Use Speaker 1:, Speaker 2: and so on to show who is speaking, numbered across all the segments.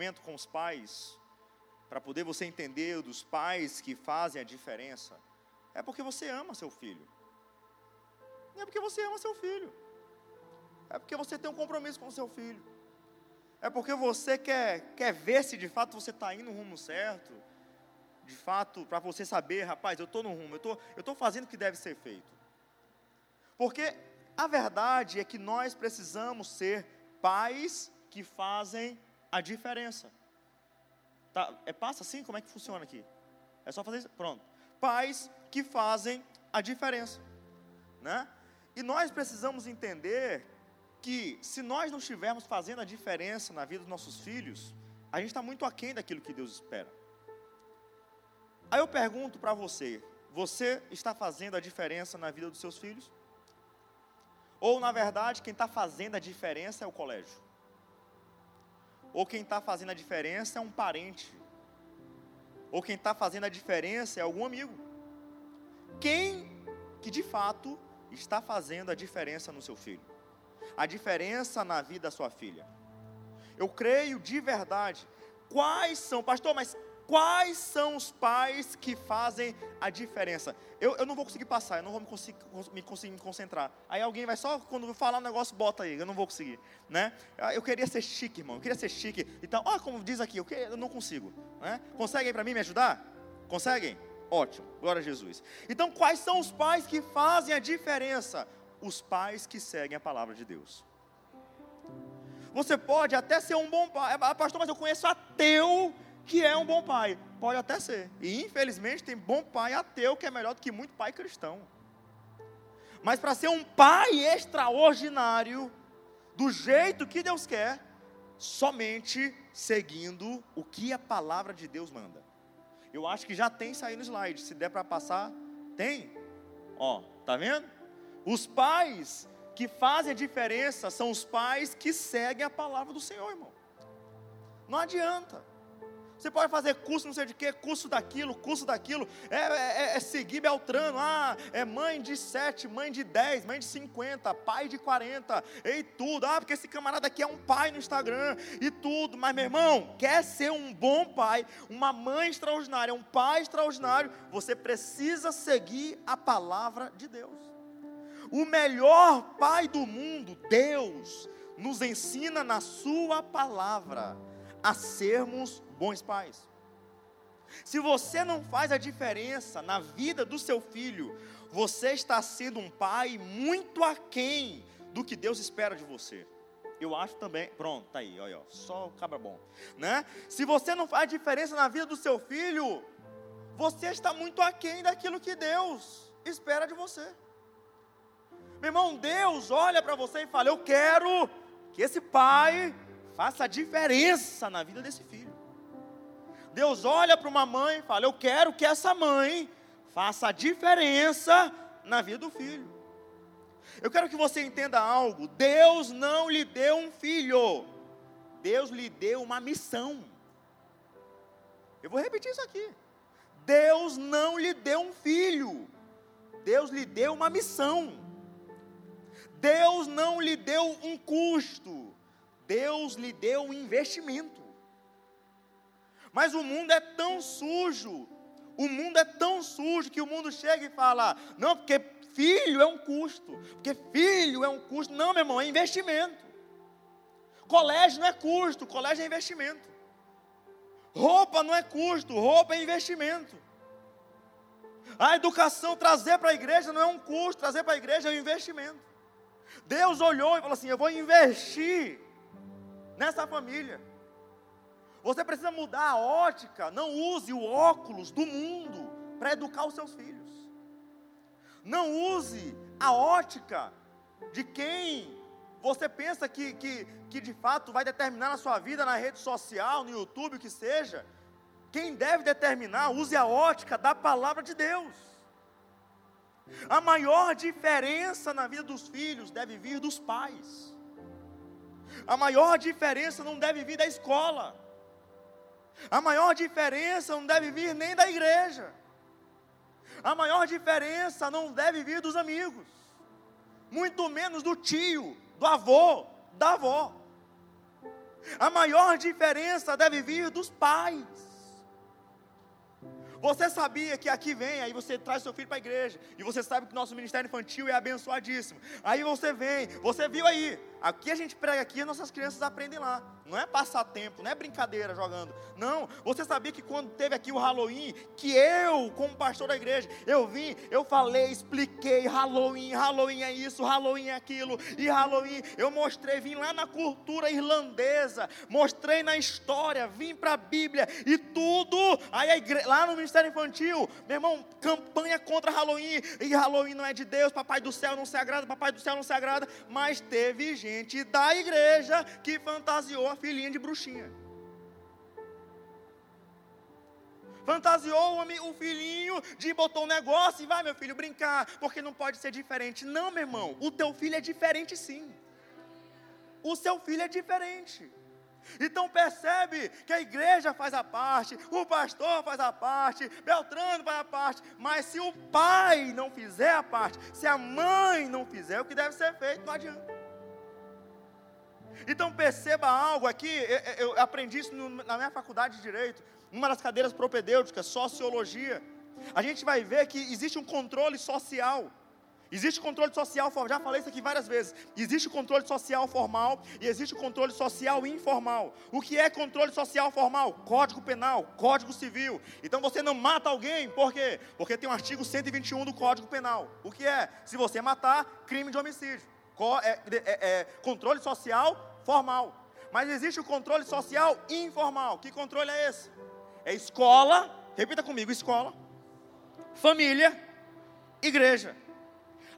Speaker 1: momento com os pais, para poder você entender dos pais que fazem a diferença, é porque você ama seu filho. É porque você ama seu filho. É porque você tem um compromisso com seu filho. É porque você quer, quer ver se de fato você está indo no rumo certo. De fato, para você saber, rapaz, eu estou no rumo, eu estou fazendo o que deve ser feito. Porque a verdade é que nós precisamos ser pais que fazem a diferença. Tá, é passa assim? Como é que funciona aqui? É só fazer isso? Pronto. Pais que fazem a diferença. Né? E nós precisamos entender que se nós não estivermos fazendo a diferença na vida dos nossos filhos, a gente está muito aquém daquilo que Deus espera. Aí eu pergunto para você: você está fazendo a diferença na vida dos seus filhos? Ou, na verdade, quem está fazendo a diferença é o colégio? Ou quem está fazendo a diferença é um parente? Ou quem está fazendo a diferença é algum amigo? Quem que de fato está fazendo a diferença no seu filho? A diferença na vida da sua filha? Eu creio de verdade. Quais são, pastor, mas Quais são os pais que fazem a diferença? Eu, eu não vou conseguir passar, eu não vou me conseguir, me conseguir me concentrar. Aí alguém vai só, quando eu falar um negócio, bota aí, eu não vou conseguir. Né? Ah, eu queria ser chique, irmão, eu queria ser chique. Então, ó, como diz aqui, eu, que, eu não consigo. Né? Conseguem para mim me ajudar? Conseguem? Ótimo, glória a Jesus. Então, quais são os pais que fazem a diferença? Os pais que seguem a palavra de Deus. Você pode até ser um bom pai, ah, pastor, mas eu conheço ateu que é um bom pai. Pode até ser. E infelizmente tem bom pai ateu que é melhor do que muito pai cristão. Mas para ser um pai extraordinário, do jeito que Deus quer, somente seguindo o que a palavra de Deus manda. Eu acho que já tem saído no slide. Se der para passar, tem. Ó, tá vendo? Os pais que fazem a diferença são os pais que seguem a palavra do Senhor, irmão. Não adianta. Você pode fazer curso não sei de quê, curso daquilo, curso daquilo. É, é, é seguir Beltrano. Ah, é mãe de sete, mãe de dez, mãe de cinquenta, pai de quarenta. E tudo. Ah, porque esse camarada aqui é um pai no Instagram. E tudo. Mas, meu irmão, quer ser um bom pai, uma mãe extraordinária, um pai extraordinário, você precisa seguir a palavra de Deus. O melhor pai do mundo, Deus, nos ensina na Sua palavra a sermos bons pais. Se você não faz a diferença na vida do seu filho, você está sendo um pai muito aquém do que Deus espera de você. Eu acho também, pronto, tá aí, olha, só o cabra bom, né? Se você não faz a diferença na vida do seu filho, você está muito aquém daquilo que Deus espera de você. Meu irmão, Deus olha para você e fala: Eu quero que esse pai faça a diferença na vida desse filho. Deus olha para uma mãe e fala: Eu quero que essa mãe faça a diferença na vida do filho. Eu quero que você entenda algo: Deus não lhe deu um filho, Deus lhe deu uma missão. Eu vou repetir isso aqui. Deus não lhe deu um filho, Deus lhe deu uma missão. Deus não lhe deu um custo, Deus lhe deu um investimento. Mas o mundo é tão sujo, o mundo é tão sujo que o mundo chega e fala: não, porque filho é um custo, porque filho é um custo. Não, meu irmão, é investimento. Colégio não é custo, colégio é investimento. Roupa não é custo, roupa é investimento. A educação, trazer para a igreja não é um custo, trazer para a igreja é um investimento. Deus olhou e falou assim: Eu vou investir nessa família. Você precisa mudar a ótica. Não use o óculos do mundo para educar os seus filhos. Não use a ótica de quem você pensa que, que, que de fato vai determinar na sua vida, na rede social, no YouTube, o que seja. Quem deve determinar, use a ótica da palavra de Deus. A maior diferença na vida dos filhos deve vir dos pais. A maior diferença não deve vir da escola. A maior diferença não deve vir nem da igreja. A maior diferença não deve vir dos amigos, muito menos do tio, do avô, da avó. A maior diferença deve vir dos pais. Você sabia que aqui vem, aí você traz seu filho para a igreja, e você sabe que nosso ministério infantil é abençoadíssimo. Aí você vem, você viu aí, aqui a gente prega aqui, nossas crianças aprendem lá. Não é passatempo, não é brincadeira jogando. Não, você sabia que quando teve aqui o Halloween, que eu, como pastor da igreja, eu vim, eu falei, expliquei, Halloween, Halloween é isso, Halloween é aquilo, e Halloween, eu mostrei, vim lá na cultura irlandesa, mostrei na história, vim para a Bíblia, e tudo, aí lá no Ministério Infantil, meu irmão, campanha contra Halloween, e Halloween não é de Deus, Papai do Céu não se agrada, Papai do Céu não se agrada, mas teve gente da igreja que fantasiou a filhinha de bruxinha. Fantasiou o filhinho de botou um negócio e vai, meu filho, brincar, porque não pode ser diferente. Não, meu irmão, o teu filho é diferente sim. O seu filho é diferente. Então percebe que a igreja faz a parte, o pastor faz a parte, Beltrano faz a parte, mas se o pai não fizer a parte, se a mãe não fizer o que deve ser feito, não adianta. Então perceba algo aqui, eu, aprendi isso na minha faculdade de Direito, numa das cadeiras propedêuticas, Sociologia. A gente vai ver que existe um controle social. Existe controle social, já falei isso aqui várias vezes. Existe controle social formal e existe controle social informal. O que é controle social formal? Código Penal, Código Civil. Então você não mata alguém, por quê? Porque tem o artigo 121 do Código Penal. O que é? Se você matar, crime de homicídio. É, é, é, controle social formal. Mas existe o controle social informal. Que controle é esse? É escola, repita comigo: escola, família, igreja.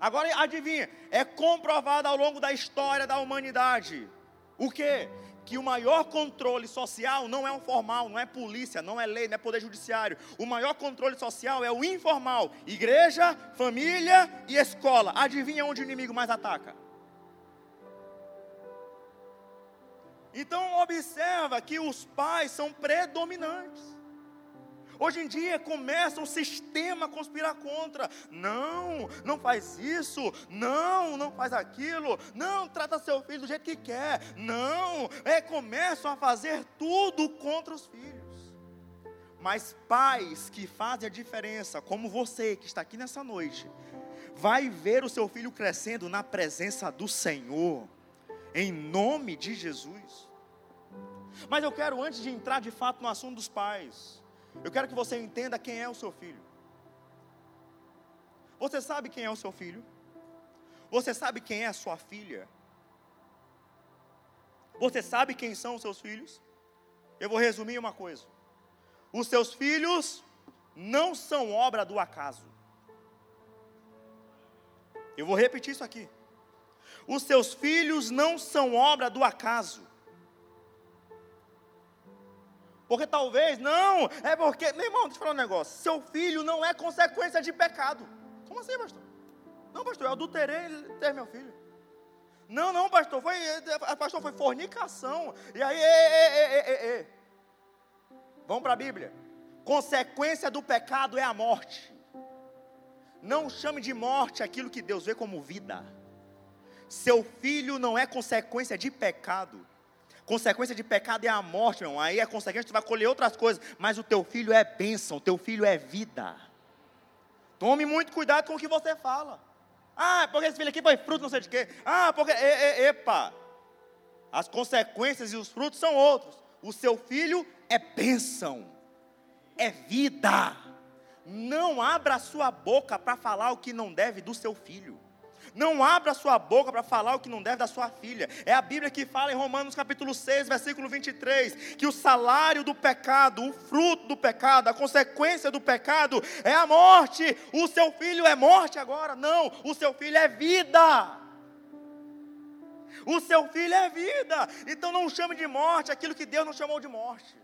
Speaker 1: Agora adivinha, é comprovado ao longo da história da humanidade. O que? Que o maior controle social não é o formal, não é polícia, não é lei, não é poder judiciário. O maior controle social é o informal: igreja, família e escola. Adivinha onde o inimigo mais ataca? Então observa que os pais são predominantes. Hoje em dia começa um sistema a conspirar contra. Não, não faz isso. Não, não faz aquilo. Não, trata seu filho do jeito que quer. Não, é começam a fazer tudo contra os filhos. Mas pais que fazem a diferença, como você que está aqui nessa noite, vai ver o seu filho crescendo na presença do Senhor em nome de Jesus. Mas eu quero, antes de entrar de fato no assunto dos pais, eu quero que você entenda quem é o seu filho. Você sabe quem é o seu filho? Você sabe quem é a sua filha? Você sabe quem são os seus filhos? Eu vou resumir uma coisa: os seus filhos não são obra do acaso. Eu vou repetir isso aqui os seus filhos não são obra do acaso. Porque talvez, não, é porque, meu irmão, deixa eu falar um negócio. Seu filho não é consequência de pecado. Como assim, pastor? Não, pastor, eu adulterei ter meu filho. Não, não, pastor, foi, pastor, foi fornicação. E aí, e, e, e, vamos para a Bíblia. Consequência do pecado é a morte. Não chame de morte aquilo que Deus vê como vida. Seu filho não é consequência de pecado. Consequência de pecado é a morte, irmão. Aí a consequência tu vai colher outras coisas, mas o teu filho é bênção, o teu filho é vida. Tome muito cuidado com o que você fala. Ah, porque esse filho aqui foi fruto, não sei de quê. Ah, porque. E, e, epa! As consequências e os frutos são outros. O seu filho é bênção, é vida. Não abra a sua boca para falar o que não deve do seu filho. Não abra sua boca para falar o que não deve da sua filha. É a Bíblia que fala em Romanos capítulo 6, versículo 23, que o salário do pecado, o fruto do pecado, a consequência do pecado é a morte. O seu filho é morte agora? Não, o seu filho é vida. O seu filho é vida. Então não chame de morte aquilo que Deus não chamou de morte.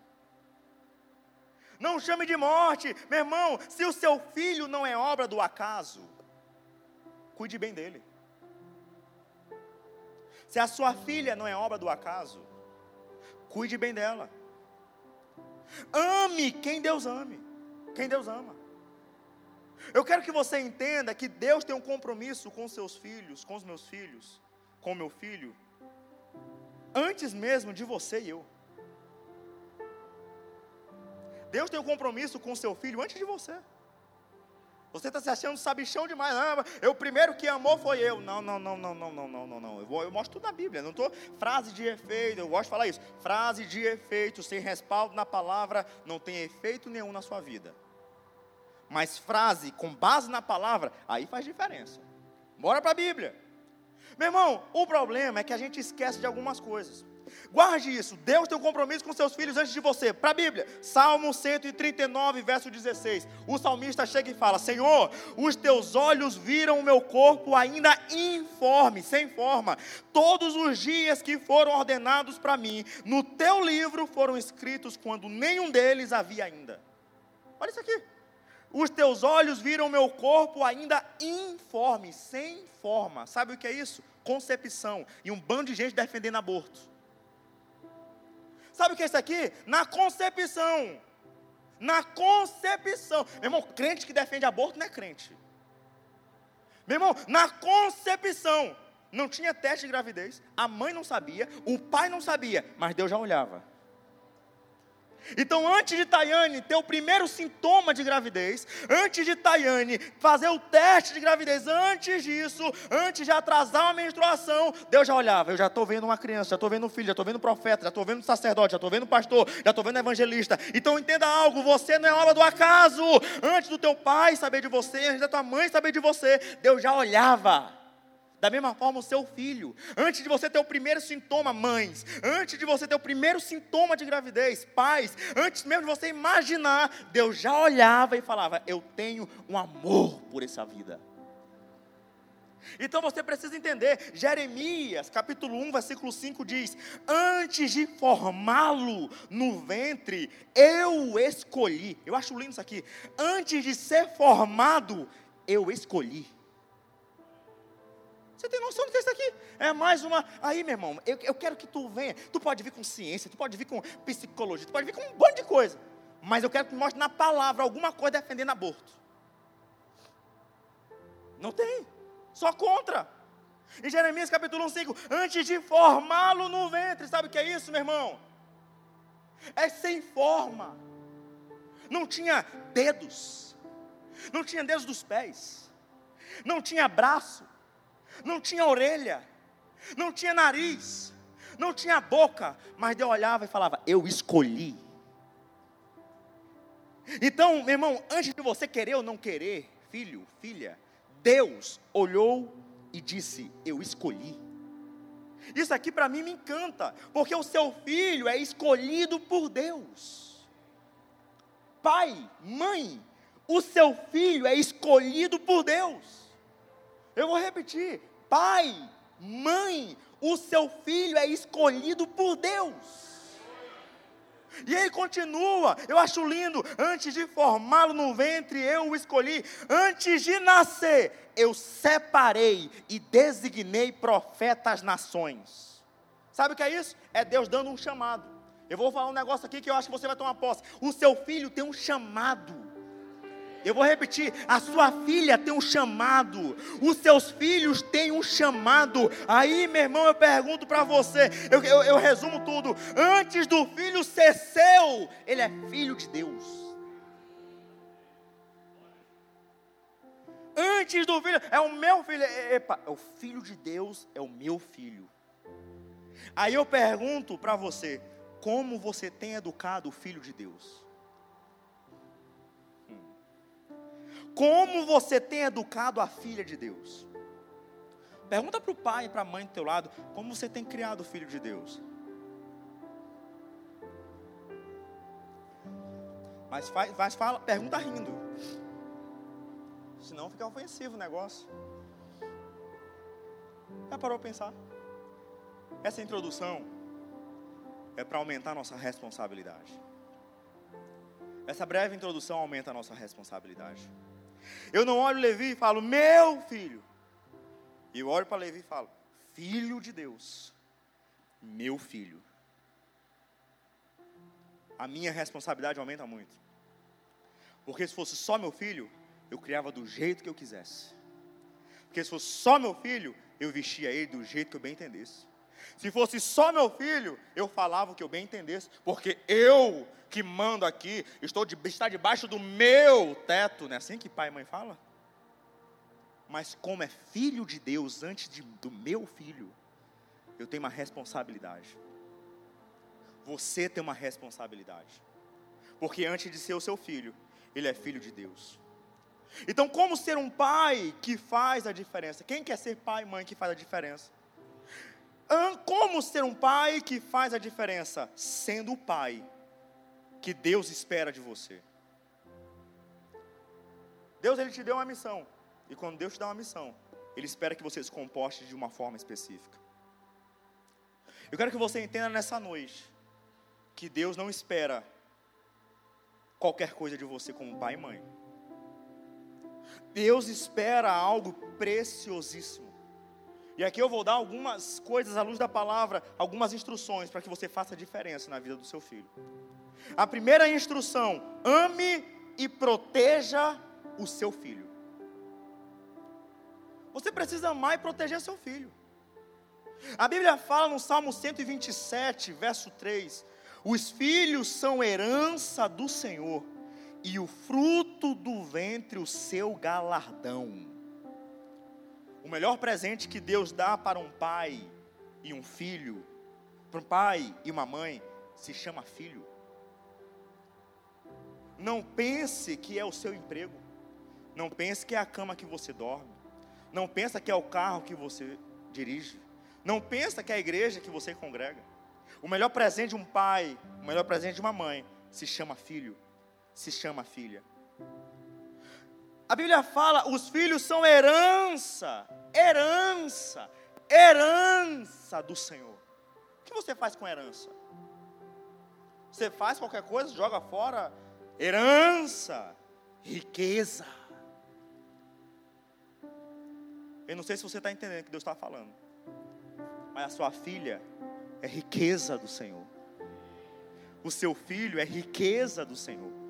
Speaker 1: Não chame de morte, meu irmão, se o seu filho não é obra do acaso cuide bem dele. Se a sua filha não é obra do acaso, cuide bem dela. Ame quem Deus ame, quem Deus ama. Eu quero que você entenda que Deus tem um compromisso com seus filhos, com os meus filhos, com o meu filho. antes mesmo de você e eu. Deus tem um compromisso com seu filho antes de você. Você está se achando sabichão demais. Ah, eu primeiro que amou foi eu. Não, não, não, não, não, não, não, não, não. Eu, eu mostro tudo na Bíblia. Não estou frase de efeito. Eu gosto de falar isso. Frase de efeito sem respaldo na palavra não tem efeito nenhum na sua vida. Mas frase com base na palavra, aí faz diferença. Bora para a Bíblia. Meu irmão, o problema é que a gente esquece de algumas coisas. Guarde isso. Deus tem um compromisso com seus filhos antes de você. Para a Bíblia, Salmo 139, verso 16. O salmista chega e fala: Senhor, os teus olhos viram o meu corpo ainda informe, sem forma. Todos os dias que foram ordenados para mim, no teu livro foram escritos quando nenhum deles havia ainda. Olha isso aqui. Os teus olhos viram o meu corpo ainda informe, sem forma. Sabe o que é isso? Concepção. E um bando de gente defendendo aborto. Sabe o que é isso aqui? Na concepção. Na concepção. Meu irmão, crente que defende aborto não é crente. Meu irmão, na concepção. Não tinha teste de gravidez. A mãe não sabia. O pai não sabia. Mas Deus já olhava. Então, antes de Tayane ter o primeiro sintoma de gravidez, antes de Tayane fazer o teste de gravidez, antes disso, antes de atrasar a menstruação, Deus já olhava. Eu já estou vendo uma criança, já estou vendo um filho, já estou vendo um profeta, já estou vendo um sacerdote, já estou vendo um pastor, já estou vendo um evangelista. Então, entenda algo: você não é obra do acaso. Antes do teu pai saber de você, antes da tua mãe saber de você, Deus já olhava. Da mesma forma, o seu filho. Antes de você ter o primeiro sintoma, mães. Antes de você ter o primeiro sintoma de gravidez, pais. Antes mesmo de você imaginar, Deus já olhava e falava: Eu tenho um amor por essa vida. Então você precisa entender, Jeremias, capítulo 1, versículo 5 diz: Antes de formá-lo no ventre, eu escolhi. Eu acho lindo isso aqui. Antes de ser formado, eu escolhi. Você tem noção do que é isso aqui? É mais uma. Aí, meu irmão, eu, eu quero que tu venha. Tu pode vir com ciência, tu pode vir com psicologia, tu pode vir com um monte de coisa. Mas eu quero que tu mostre na palavra alguma coisa defendendo aborto. Não tem. Só contra. Em Jeremias capítulo 1, 5, antes de formá-lo no ventre, sabe o que é isso, meu irmão? É sem forma. Não tinha dedos. Não tinha dedos dos pés. Não tinha braço não tinha orelha, não tinha nariz, não tinha boca, mas Deus olhava e falava: Eu escolhi. Então, meu irmão, antes de você querer ou não querer, filho, filha, Deus olhou e disse: Eu escolhi. Isso aqui para mim me encanta, porque o seu filho é escolhido por Deus. Pai, mãe, o seu filho é escolhido por Deus. Eu vou repetir: pai, mãe, o seu filho é escolhido por Deus. E ele continua, eu acho lindo. Antes de formá-lo no ventre, eu o escolhi. Antes de nascer, eu separei e designei profeta às nações. Sabe o que é isso? É Deus dando um chamado. Eu vou falar um negócio aqui que eu acho que você vai tomar posse. O seu filho tem um chamado. Eu vou repetir: a sua filha tem um chamado, os seus filhos têm um chamado. Aí, meu irmão, eu pergunto para você, eu, eu, eu resumo tudo: antes do filho ser seu, ele é filho de Deus. Antes do filho, é o meu filho, epa, é o filho de Deus, é o meu filho. Aí eu pergunto para você: como você tem educado o filho de Deus? Como você tem educado a filha de Deus? Pergunta para o pai e para a mãe do teu lado, como você tem criado o filho de Deus? Mas faz, faz fala, pergunta rindo. Senão fica ofensivo o negócio. Já parou para pensar? Essa introdução é para aumentar a nossa responsabilidade. Essa breve introdução aumenta a nossa responsabilidade. Eu não olho Levi e falo, meu filho. Eu olho para Levi e falo, filho de Deus, meu filho. A minha responsabilidade aumenta muito. Porque se fosse só meu filho, eu criava do jeito que eu quisesse. Porque se fosse só meu filho, eu vestia ele do jeito que eu bem entendesse. Se fosse só meu filho, eu falava o que eu bem entendesse, porque eu que mando aqui, estou de, está debaixo do meu teto, não é assim que pai e mãe fala? Mas como é filho de Deus antes de, do meu filho, eu tenho uma responsabilidade. Você tem uma responsabilidade. Porque antes de ser o seu filho, ele é filho de Deus. Então, como ser um pai que faz a diferença? Quem quer ser pai e mãe que faz a diferença? Como ser um pai que faz a diferença? Sendo o pai que Deus espera de você. Deus ele te deu uma missão. E quando Deus te dá uma missão, Ele espera que você se comporte de uma forma específica. Eu quero que você entenda nessa noite que Deus não espera qualquer coisa de você como pai e mãe. Deus espera algo preciosíssimo. E aqui eu vou dar algumas coisas à luz da palavra, algumas instruções para que você faça diferença na vida do seu filho. A primeira instrução: ame e proteja o seu filho. Você precisa amar e proteger seu filho. A Bíblia fala no Salmo 127, verso 3: Os filhos são herança do Senhor, e o fruto do ventre o seu galardão. O melhor presente que Deus dá para um pai e um filho, para um pai e uma mãe, se chama filho. Não pense que é o seu emprego. Não pense que é a cama que você dorme. Não pense que é o carro que você dirige. Não pense que é a igreja que você congrega. O melhor presente de um pai, o melhor presente de uma mãe, se chama filho, se chama filha. A Bíblia fala: os filhos são herança, herança, herança do Senhor. O que você faz com herança? Você faz qualquer coisa, joga fora herança, riqueza. Eu não sei se você está entendendo o que Deus está falando, mas a sua filha é riqueza do Senhor, o seu filho é riqueza do Senhor.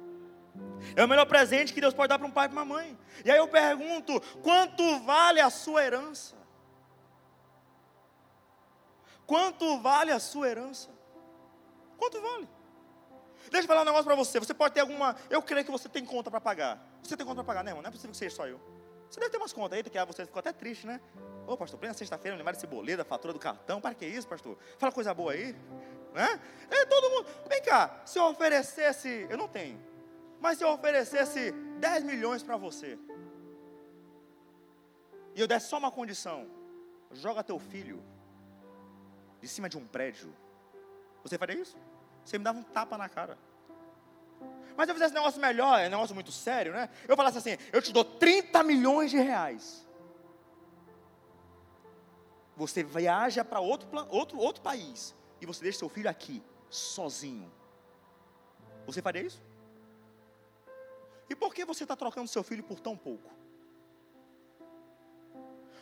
Speaker 1: É o melhor presente que Deus pode dar para um pai e para uma mãe. E aí eu pergunto: quanto vale a sua herança? Quanto vale a sua herança? Quanto vale? Deixa eu falar um negócio para você. Você pode ter alguma. Eu creio que você tem conta para pagar. Você tem conta para pagar, né, irmão? Não é possível que seja só eu. Você deve ter umas contas aí, que você ficou até triste, né? Ô, pastor, plena sexta-feira, lembrar desse boleto, fatura do cartão. Para que isso, pastor? Fala coisa boa aí. Né? É, todo mundo. Vem cá, se eu oferecesse. Eu não tenho. Mas se eu oferecesse 10 milhões para você, e eu desse só uma condição, joga teu filho de cima de um prédio, você faria isso? Você me dava um tapa na cara. Mas eu fizesse um negócio melhor, é um negócio muito sério, né? Eu falasse assim: eu te dou 30 milhões de reais. Você viaja para outro, outro, outro país e você deixa seu filho aqui, sozinho. Você faria isso? E por que você está trocando seu filho por tão pouco?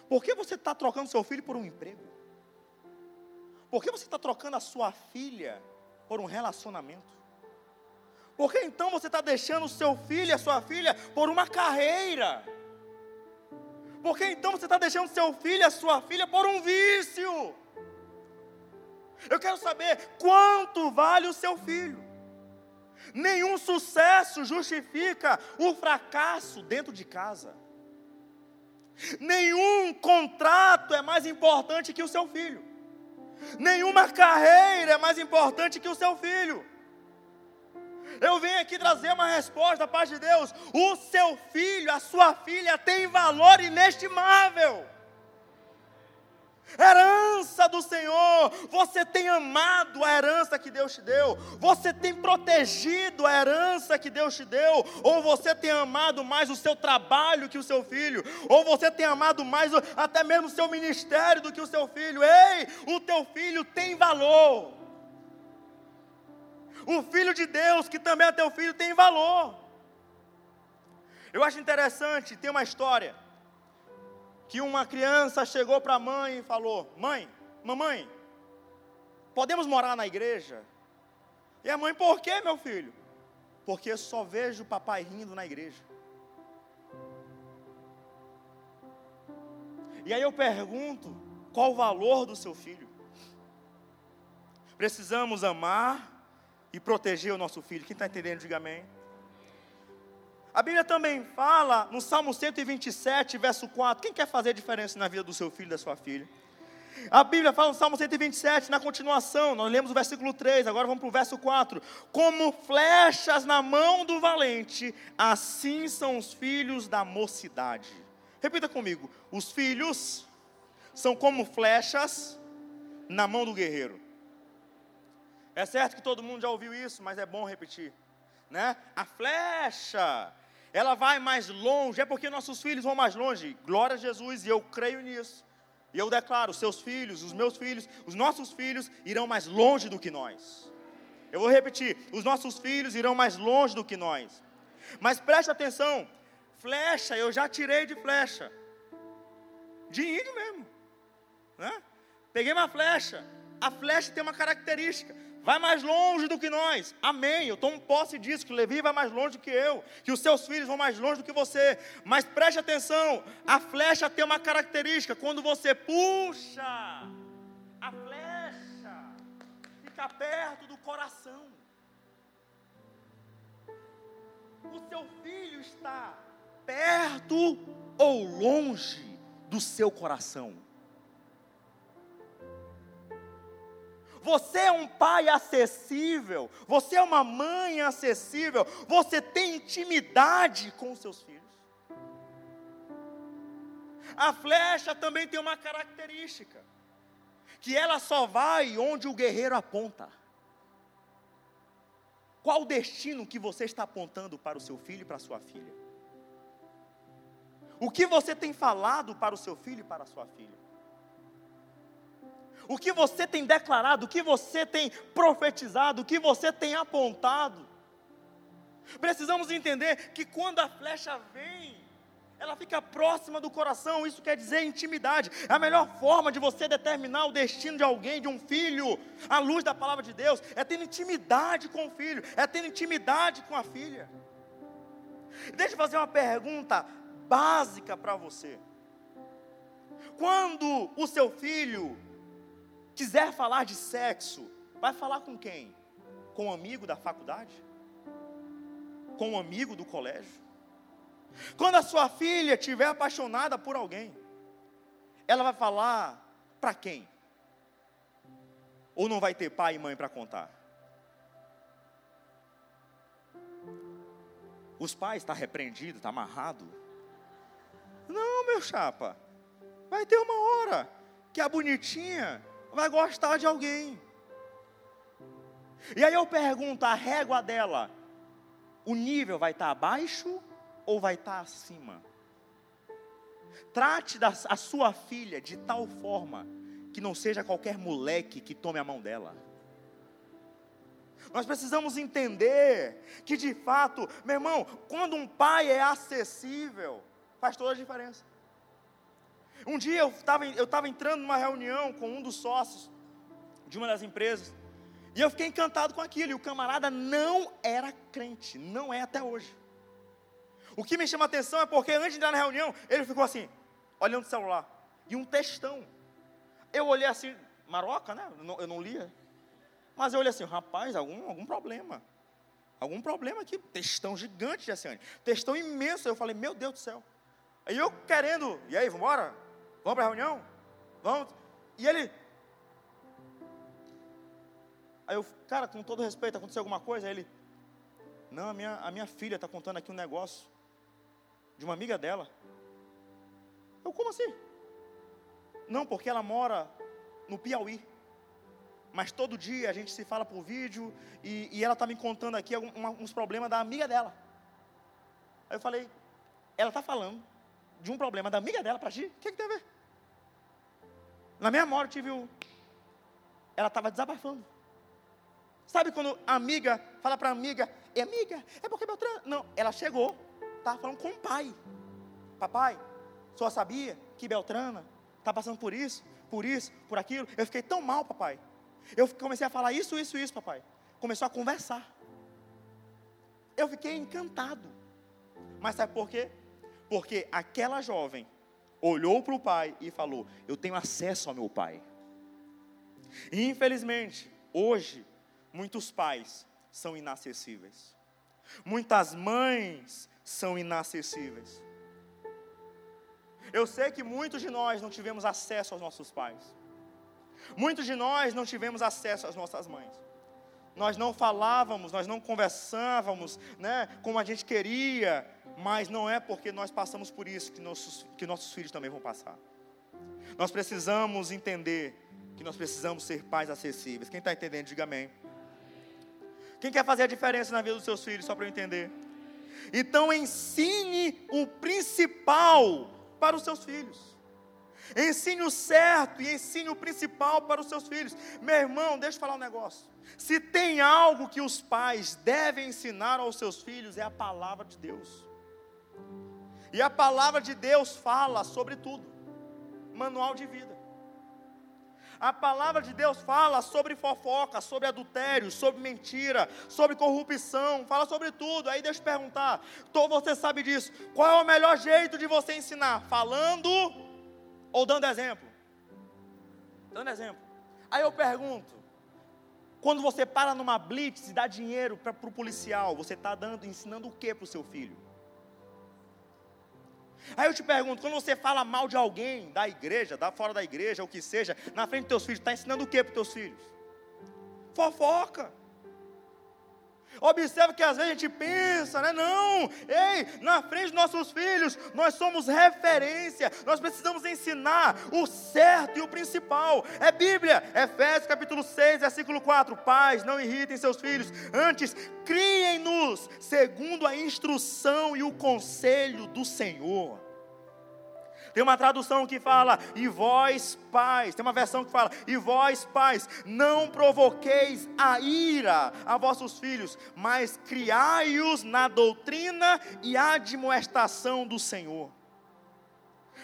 Speaker 1: Por que você está trocando seu filho por um emprego? Por que você está trocando a sua filha por um relacionamento? Por que então você está deixando o seu filho e a sua filha por uma carreira? Por que então você está deixando seu filho e a sua filha por um vício? Eu quero saber quanto vale o seu filho. Nenhum sucesso justifica o fracasso dentro de casa. Nenhum contrato é mais importante que o seu filho. Nenhuma carreira é mais importante que o seu filho. Eu venho aqui trazer uma resposta da parte de Deus. O seu filho, a sua filha tem valor inestimável herança do Senhor. Você tem amado a herança que Deus te deu, você tem protegido a herança que Deus te deu, ou você tem amado mais o seu trabalho que o seu filho, ou você tem amado mais até mesmo o seu ministério do que o seu filho. Ei, o teu filho tem valor. O filho de Deus, que também é teu filho, tem valor. Eu acho interessante, tem uma história que uma criança chegou para a mãe e falou: Mãe, mamãe, podemos morar na igreja? E a mãe, por que, meu filho? Porque só vejo o papai rindo na igreja. E aí eu pergunto: qual o valor do seu filho? Precisamos amar e proteger o nosso filho. Quem está entendendo, diga amém. A Bíblia também fala no Salmo 127, verso 4. Quem quer fazer diferença na vida do seu filho e da sua filha? A Bíblia fala no Salmo 127, na continuação, nós lemos o versículo 3, agora vamos para o verso 4. Como flechas na mão do valente, assim são os filhos da mocidade. Repita comigo: os filhos são como flechas na mão do guerreiro. É certo que todo mundo já ouviu isso, mas é bom repetir, né? A flecha, ela vai mais longe, é porque nossos filhos vão mais longe. Glória a Jesus, e eu creio nisso. E eu declaro: seus filhos, os meus filhos, os nossos filhos irão mais longe do que nós. Eu vou repetir: os nossos filhos irão mais longe do que nós. Mas preste atenção: flecha, eu já tirei de flecha, de índio mesmo, né? Peguei uma flecha. A flecha tem uma característica vai mais longe do que nós. Amém. Eu tomo posse disso, que Levi vai mais longe do que eu, que os seus filhos vão mais longe do que você. Mas preste atenção, a flecha tem uma característica, quando você puxa, a flecha fica perto do coração. O seu filho está perto ou longe do seu coração. Você é um pai acessível, você é uma mãe acessível, você tem intimidade com seus filhos. A flecha também tem uma característica, que ela só vai onde o guerreiro aponta. Qual o destino que você está apontando para o seu filho e para a sua filha? O que você tem falado para o seu filho e para a sua filha? O que você tem declarado, o que você tem profetizado, o que você tem apontado. Precisamos entender que quando a flecha vem, ela fica próxima do coração, isso quer dizer intimidade. É a melhor forma de você determinar o destino de alguém, de um filho, à luz da palavra de Deus, é ter intimidade com o filho, é ter intimidade com a filha. Deixa eu fazer uma pergunta básica para você. Quando o seu filho quiser falar de sexo, vai falar com quem? Com um amigo da faculdade? Com um amigo do colégio? Quando a sua filha estiver apaixonada por alguém, ela vai falar para quem? Ou não vai ter pai e mãe para contar? Os pais estão tá repreendidos, está amarrado? Não, meu chapa. Vai ter uma hora que a bonitinha vai gostar de alguém. E aí eu pergunto: a régua dela, o nível vai estar abaixo ou vai estar acima? Trate da, a sua filha de tal forma que não seja qualquer moleque que tome a mão dela. Nós precisamos entender que de fato, meu irmão, quando um pai é acessível, faz toda a diferença. Um dia eu estava eu tava entrando numa reunião com um dos sócios de uma das empresas, e eu fiquei encantado com aquilo, e o camarada não era crente, não é até hoje. O que me chama a atenção é porque antes de entrar na reunião, ele ficou assim, olhando o celular, e um textão. Eu olhei assim, maroca, né? Eu não, lia. Mas eu olhei assim, rapaz, algum, algum problema. Algum problema aqui, textão gigante, Jessiane. Textão imenso. Eu falei, meu Deus do céu. Aí eu querendo, e aí, vamos embora? Vamos para a reunião? Vamos. E ele. Aí eu, cara, com todo respeito, aconteceu alguma coisa? Aí ele. Não, a minha, a minha filha está contando aqui um negócio de uma amiga dela. Eu, como assim? Não, porque ela mora no Piauí. Mas todo dia a gente se fala por vídeo e, e ela está me contando aqui alguns, uns problemas da amiga dela. Aí eu falei, ela está falando de um problema da amiga dela para ti? O que, que tem a ver? Na minha memória, tive o. Ela estava desabafando. Sabe quando a amiga fala para a amiga, é amiga, é porque Beltrano. Não, ela chegou, estava falando com o pai. Papai, só sabia que Beltrana está passando por isso, por isso, por aquilo. Eu fiquei tão mal, papai. Eu comecei a falar isso, isso, isso, papai. Começou a conversar. Eu fiquei encantado. Mas sabe por quê? Porque aquela jovem olhou para o pai e falou: Eu tenho acesso ao meu pai. E infelizmente, Hoje, muitos pais são inacessíveis. Muitas mães são inacessíveis. Eu sei que muitos de nós não tivemos acesso aos nossos pais. Muitos de nós não tivemos acesso às nossas mães. Nós não falávamos, nós não conversávamos, né, como a gente queria, mas não é porque nós passamos por isso que nossos, que nossos filhos também vão passar. Nós precisamos entender que nós precisamos ser pais acessíveis. Quem está entendendo, diga amém. Quem quer fazer a diferença na vida dos seus filhos, só para eu entender? Então ensine o principal para os seus filhos. Ensine o certo e ensine o principal para os seus filhos. Meu irmão, deixa eu falar um negócio. Se tem algo que os pais devem ensinar aos seus filhos, é a palavra de Deus. E a palavra de Deus fala sobre tudo manual de vida. A palavra de Deus fala sobre fofoca, sobre adultério, sobre mentira, sobre corrupção, fala sobre tudo. Aí deixa eu perguntar, então você sabe disso. Qual é o melhor jeito de você ensinar? Falando ou dando exemplo? Dando exemplo. Aí eu pergunto, quando você para numa blitz e dá dinheiro para o policial, você está dando, ensinando o que para o seu filho? Aí eu te pergunto, quando você fala mal de alguém, da igreja, da fora da igreja, o que seja, na frente dos teus filhos, está ensinando o que para os teus filhos? Fofoca. Observa que às vezes a gente pensa, né? Não, ei, na frente dos nossos filhos, nós somos referência, nós precisamos ensinar o certo e o principal. É Bíblia, Efésios capítulo 6, versículo 4. Pais, não irritem seus filhos, antes criem-nos segundo a instrução e o conselho do Senhor. Tem uma tradução que fala, e vós pais, tem uma versão que fala, e vós pais, não provoqueis a ira a vossos filhos, mas criai-os na doutrina e admoestação do Senhor.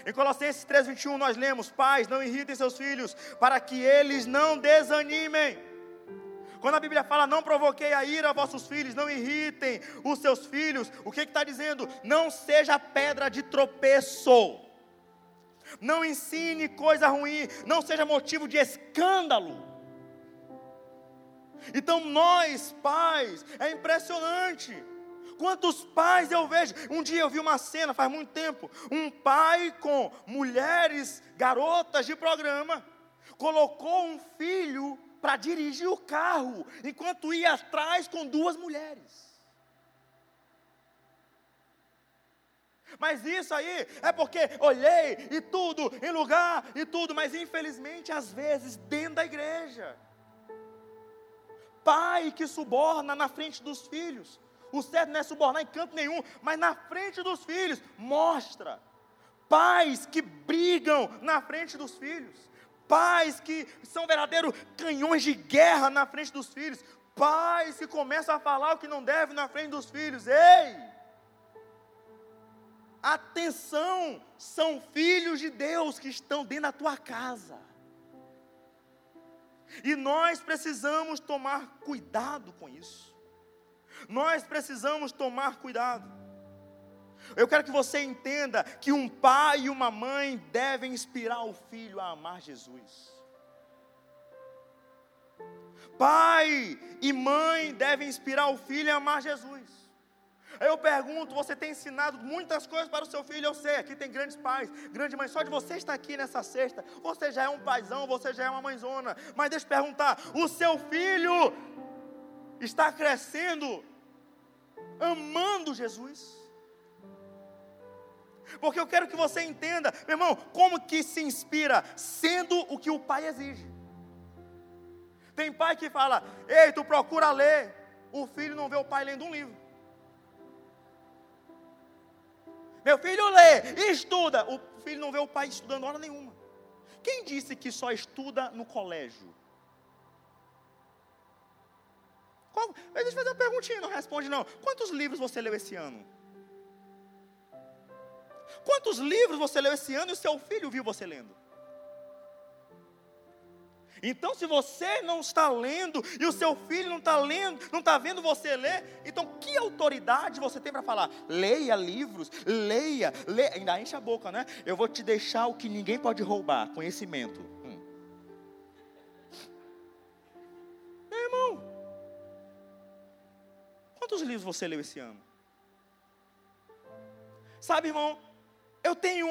Speaker 1: Em Colossenses 3,21 nós lemos: Pais, não irritem seus filhos, para que eles não desanimem. Quando a Bíblia fala, não provoquei a ira a vossos filhos, não irritem os seus filhos, o que está dizendo? Não seja pedra de tropeço não ensine coisa ruim, não seja motivo de escândalo. Então, nós, pais, é impressionante. Quantos pais eu vejo? Um dia eu vi uma cena, faz muito tempo, um pai com mulheres, garotas de programa, colocou um filho para dirigir o carro, enquanto ia atrás com duas mulheres. Mas isso aí é porque olhei e tudo, em lugar e tudo, mas infelizmente às vezes dentro da igreja. Pai que suborna na frente dos filhos. O certo não é subornar em canto nenhum, mas na frente dos filhos, mostra. Pais que brigam na frente dos filhos. Pais que são verdadeiros canhões de guerra na frente dos filhos. Pais que começam a falar o que não deve na frente dos filhos. Ei! Atenção, são filhos de Deus que estão dentro da tua casa. E nós precisamos tomar cuidado com isso. Nós precisamos tomar cuidado. Eu quero que você entenda que um pai e uma mãe devem inspirar o filho a amar Jesus. Pai e mãe devem inspirar o filho a amar Jesus. Eu pergunto, você tem ensinado muitas coisas para o seu filho? Eu sei, aqui tem grandes pais, grandes mães. Só de você estar aqui nessa sexta, você já é um paizão, você já é uma mãezona. Mas deixa eu perguntar: o seu filho está crescendo amando Jesus? Porque eu quero que você entenda, meu irmão, como que se inspira sendo o que o pai exige. Tem pai que fala: "Ei, tu procura ler". O filho não vê o pai lendo um livro. Meu filho lê, estuda. O filho não vê o pai estudando hora nenhuma. Quem disse que só estuda no colégio? Qual, eu fazer uma perguntinha, não responde não. Quantos livros você leu esse ano? Quantos livros você leu esse ano e o seu filho viu você lendo? Então, se você não está lendo e o seu filho não está lendo, não está vendo você ler, então que autoridade você tem para falar? Leia livros, leia, leia, ainda enche a boca, né? Eu vou te deixar o que ninguém pode roubar: conhecimento. Hum. Meu irmão, quantos livros você leu esse ano? Sabe, irmão, eu tenho.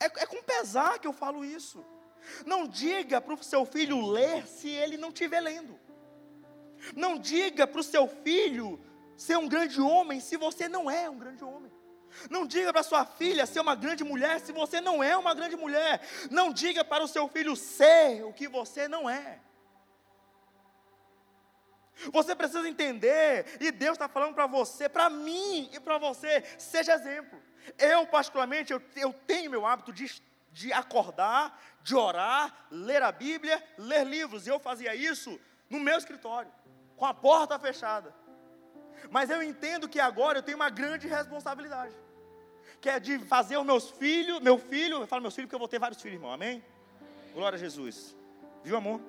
Speaker 1: É, é com pesar que eu falo isso. Não diga para o seu filho ler se ele não estiver lendo. Não diga para o seu filho ser um grande homem se você não é um grande homem. Não diga para sua filha ser uma grande mulher se você não é uma grande mulher. Não diga para o seu filho ser o que você não é. Você precisa entender, e Deus está falando para você, para mim e para você, seja exemplo. Eu, particularmente, eu, eu tenho meu hábito de, de acordar, de orar, ler a Bíblia, ler livros. E eu fazia isso no meu escritório, com a porta fechada. Mas eu entendo que agora eu tenho uma grande responsabilidade. Que é de fazer os meus filhos, meu filho, eu falo meus filhos porque eu vou ter vários filhos, irmão, amém? Glória a Jesus. Viu, amor?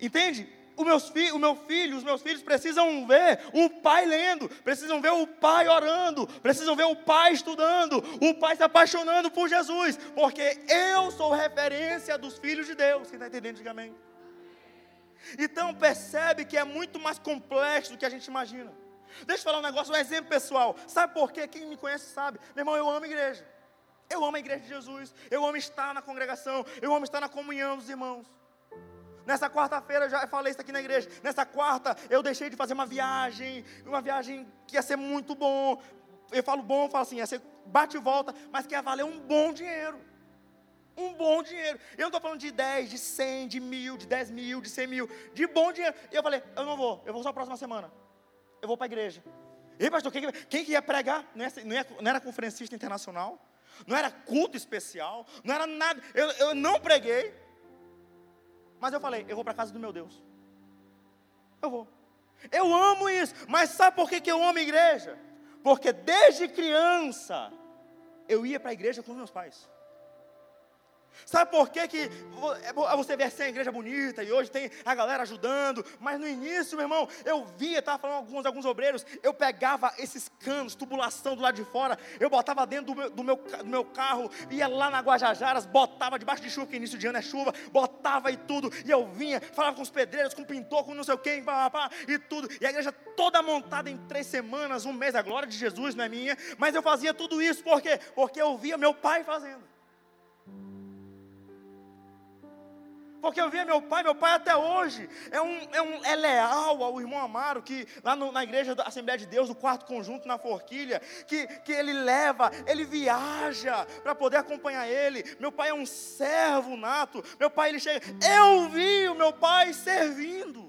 Speaker 1: Entende? O, meus fi, o meu filho, os meus filhos precisam ver o pai lendo, precisam ver o pai orando, precisam ver o pai estudando, o pai se apaixonando por Jesus, porque eu sou referência dos filhos de Deus. Quem está entendendo, diga amém. Então percebe que é muito mais complexo do que a gente imagina. Deixa eu falar um negócio, um exemplo pessoal. Sabe por quê? Quem me conhece sabe. Meu irmão, eu amo a igreja. Eu amo a igreja de Jesus. Eu amo estar na congregação. Eu amo estar na comunhão dos irmãos. Nessa quarta-feira, eu já falei isso aqui na igreja. Nessa quarta, eu deixei de fazer uma viagem, uma viagem que ia ser muito bom. Eu falo bom, eu falo assim, ia ser bate e volta, mas que ia valer um bom dinheiro. Um bom dinheiro. Eu não estou falando de 10, de 100, de mil, de 10 mil, de 100 mil, de bom dinheiro. E eu falei, eu não vou, eu vou só a próxima semana. Eu vou para a igreja. E pastor, quem, quem que ia pregar? Não, ia, não, ia, não era conferencista internacional? Não era culto especial? Não era nada. Eu, eu não preguei. Mas eu falei, eu vou para a casa do meu Deus. Eu vou. Eu amo isso. Mas sabe por que, que eu amo igreja? Porque desde criança eu ia para a igreja com meus pais. Sabe por que, que é você vê assim a igreja bonita e hoje tem a galera ajudando, mas no início, meu irmão, eu via, estava falando alguns, alguns obreiros, eu pegava esses canos, tubulação do lado de fora, eu botava dentro do meu, do meu, do meu carro, ia lá na Guajajaras, botava debaixo de chuva, que início de ano é chuva, botava e tudo, e eu vinha, falava com os pedreiros, com o pintor, com não sei o pá, e tudo, e a igreja toda montada em três semanas, um mês, a glória de Jesus não é minha, mas eu fazia tudo isso, por quê? Porque eu via meu pai fazendo. Porque eu via meu pai, meu pai até hoje é, um, é, um, é leal ao irmão Amaro, que lá no, na igreja da Assembleia de Deus, do quarto conjunto na Forquilha, que, que ele leva, ele viaja para poder acompanhar ele. Meu pai é um servo nato, meu pai ele chega, eu vi o meu pai servindo.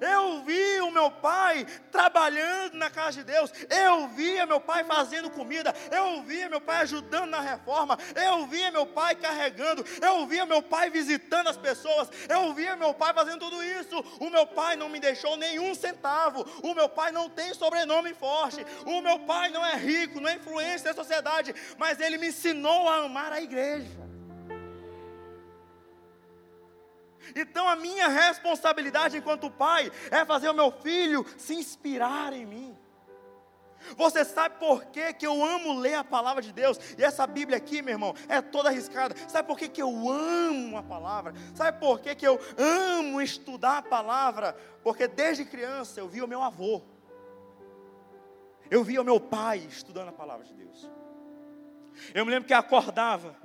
Speaker 1: Eu vi o meu pai trabalhando na casa de Deus. Eu via meu pai fazendo comida. Eu via meu pai ajudando na reforma. Eu via meu pai carregando. Eu via meu pai visitando as pessoas. Eu via meu pai fazendo tudo isso. O meu pai não me deixou nenhum centavo. O meu pai não tem sobrenome forte. O meu pai não é rico, não é influência da sociedade. Mas ele me ensinou a amar a igreja. Então a minha responsabilidade enquanto pai é fazer o meu filho se inspirar em mim. Você sabe por que, que eu amo ler a palavra de Deus? E essa Bíblia aqui, meu irmão, é toda arriscada. Sabe por que, que eu amo a palavra? Sabe por que, que eu amo estudar a palavra? Porque desde criança eu vi o meu avô. Eu via o meu pai estudando a palavra de Deus. Eu me lembro que acordava.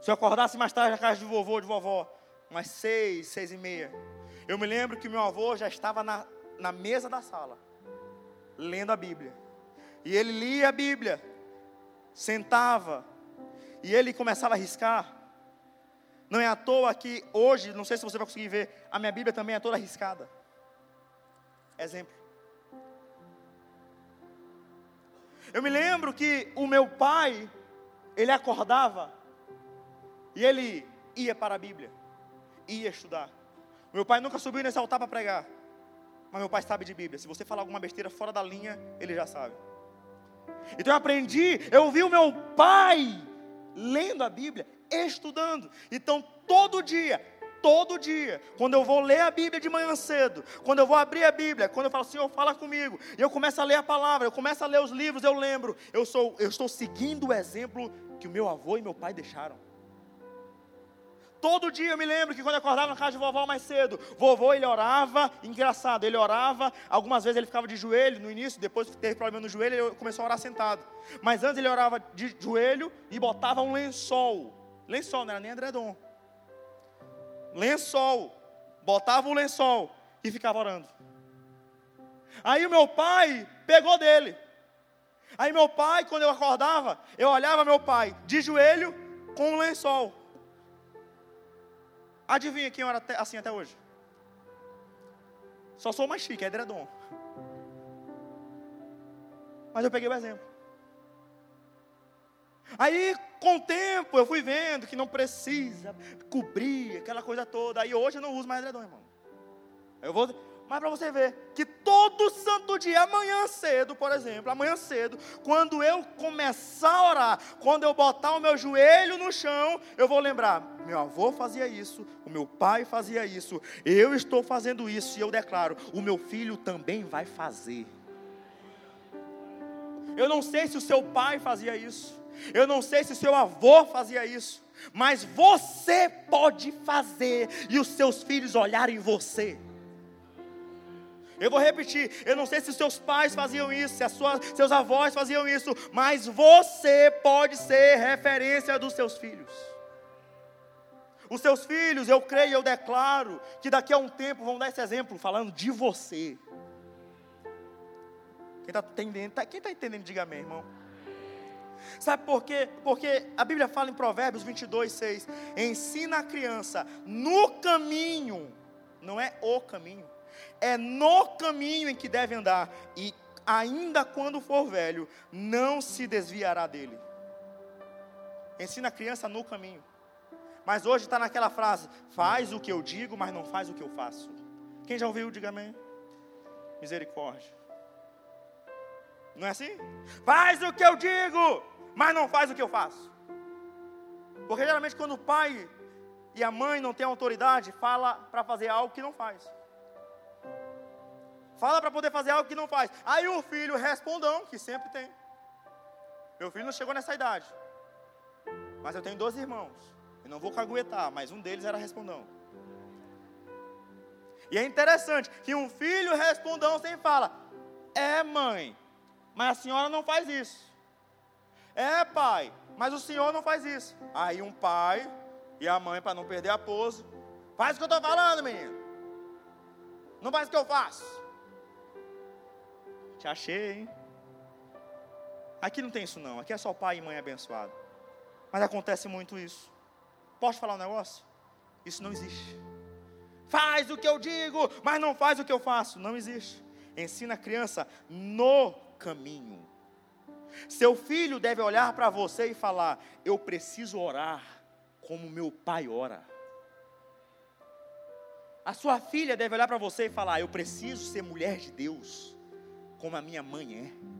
Speaker 1: Se eu acordasse mais tarde na casa de vovô ou de vovó, umas seis, seis e meia. Eu me lembro que meu avô já estava na, na mesa da sala, lendo a Bíblia. E ele lia a Bíblia, sentava, e ele começava a riscar. Não é à toa que hoje, não sei se você vai conseguir ver, a minha Bíblia também é toda riscada. Exemplo. Eu me lembro que o meu pai, ele acordava e ele ia para a Bíblia ia estudar. Meu pai nunca subiu nesse altar para pregar. Mas meu pai sabe de Bíblia. Se você falar alguma besteira fora da linha, ele já sabe. Então eu aprendi, eu vi o meu pai lendo a Bíblia, estudando. Então todo dia, todo dia, quando eu vou ler a Bíblia de manhã cedo, quando eu vou abrir a Bíblia, quando eu falo, Senhor, fala comigo, e eu começo a ler a palavra, eu começo a ler os livros, eu lembro, eu, sou, eu estou seguindo o exemplo que o meu avô e meu pai deixaram. Todo dia eu me lembro que quando eu acordava na casa de vovó mais cedo, vovô ele orava, engraçado, ele orava, algumas vezes ele ficava de joelho no início, depois que teve problema no joelho, ele começou a orar sentado. Mas antes ele orava de joelho e botava um lençol. Lençol, não era nem edredom. Lençol. Botava o lençol e ficava orando. Aí o meu pai pegou dele. Aí meu pai, quando eu acordava, eu olhava meu pai de joelho com um lençol. Adivinha quem ora assim até hoje? Só sou mais chique, é edredom. Mas eu peguei o exemplo. Aí, com o tempo, eu fui vendo que não precisa cobrir aquela coisa toda. Aí hoje eu não uso mais edredom, irmão. Eu vou, mas para você ver que todo santo dia, amanhã cedo, por exemplo, amanhã cedo, quando eu começar a orar, quando eu botar o meu joelho no chão, eu vou lembrar: meu avô fazia isso, o meu pai fazia isso, eu estou fazendo isso e eu declaro: o meu filho também vai fazer. Eu não sei se o seu pai fazia isso, eu não sei se o seu avô fazia isso, mas você pode fazer e os seus filhos olharem você. Eu vou repetir, eu não sei se seus pais faziam isso, se seus avós faziam isso, mas você pode ser referência dos seus filhos. Os seus filhos, eu creio, eu declaro, que daqui a um tempo vão dar esse exemplo falando de você. Quem está entendendo, tá, quem está entendendo, diga amém, irmão. Sabe por quê? Porque a Bíblia fala em Provérbios 22, 6: ensina a criança no caminho, não é o caminho, é no caminho em que deve andar, e ainda quando for velho, não se desviará dele. Ensina a criança no caminho. Mas hoje está naquela frase: faz o que eu digo, mas não faz o que eu faço. Quem já ouviu, diga amém. Misericórdia. Não é assim? Faz o que eu digo, mas não faz o que eu faço. Porque geralmente quando o pai e a mãe não têm autoridade, fala para fazer algo que não faz. Fala para poder fazer algo que não faz. Aí o filho respondão, que sempre tem. Meu filho não chegou nessa idade. Mas eu tenho dois irmãos. Eu não vou caguetar, mas um deles era respondão. E é interessante que um filho respondão sempre fala: É mãe, mas a senhora não faz isso. É pai, mas o senhor não faz isso. Aí um pai e a mãe, para não perder a pose, faz o que eu estou falando, menino. Não faz o que eu faço. Te achei, hein? Aqui não tem isso não, aqui é só pai e mãe abençoado. Mas acontece muito isso. Posso falar um negócio? Isso não existe. Faz o que eu digo, mas não faz o que eu faço. Não existe. Ensina a criança no caminho. Seu filho deve olhar para você e falar: Eu preciso orar como meu pai ora. A sua filha deve olhar para você e falar: Eu preciso ser mulher de Deus como a minha mãe é.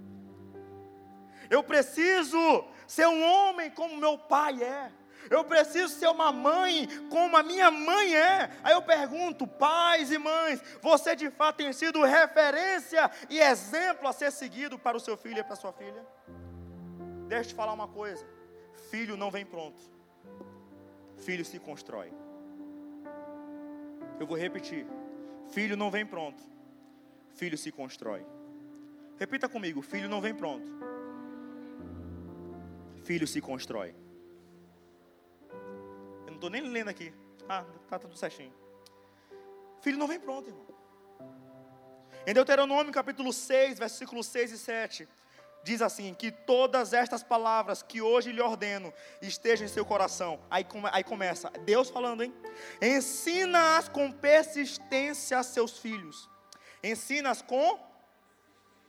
Speaker 1: Eu preciso ser um homem como meu pai é. Eu preciso ser uma mãe como a minha mãe é. Aí eu pergunto, pais e mães, você de fato tem sido referência e exemplo a ser seguido para o seu filho e para a sua filha? Deixa eu te falar uma coisa: filho não vem pronto, filho se constrói. Eu vou repetir: filho não vem pronto, filho se constrói. Repita comigo: filho não vem pronto. Filho se constrói. Eu não estou nem lendo aqui. Ah, está tudo certinho. Filho não vem pronto, irmão. Em Deuteronômio capítulo 6, versículos 6 e 7, diz assim: Que todas estas palavras que hoje lhe ordeno estejam em seu coração. Aí, aí começa, Deus falando, hein? Ensina-as com persistência a seus filhos. Ensina-as com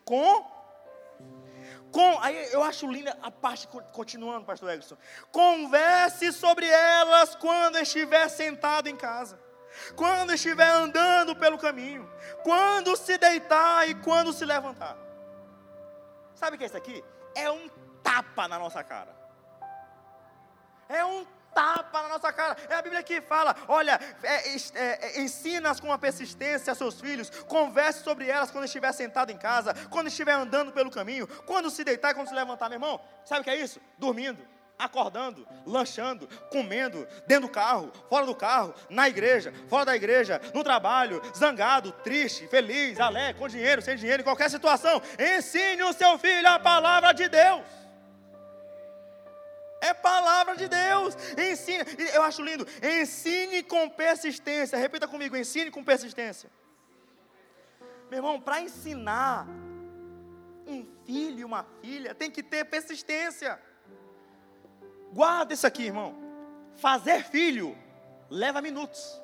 Speaker 1: com com, aí eu acho linda a parte continuando, pastor Egson. Converse sobre elas quando estiver sentado em casa, quando estiver andando pelo caminho, quando se deitar e quando se levantar. Sabe o que é isso aqui? É um tapa na nossa cara. É um tapa na nossa cara. É a Bíblia que fala: olha, é, é, é, com uma persistência a seus filhos, converse sobre elas quando estiver sentado em casa, quando estiver andando pelo caminho, quando se deitar e quando se levantar, meu irmão. Sabe o que é isso? Dormindo. acordando, lanchando, comendo, dentro do carro, fora do carro, na igreja, fora da igreja, no trabalho, zangado, triste, feliz, alegre, com dinheiro, sem dinheiro, em qualquer situação. Ensine o seu filho a palavra de Deus. É palavra de Deus. Ensine. Eu acho lindo. Ensine com persistência. Repita comigo: ensine com persistência. Meu irmão, para ensinar um filho uma filha, tem que ter persistência. Guarda isso aqui, irmão. Fazer filho leva minutos.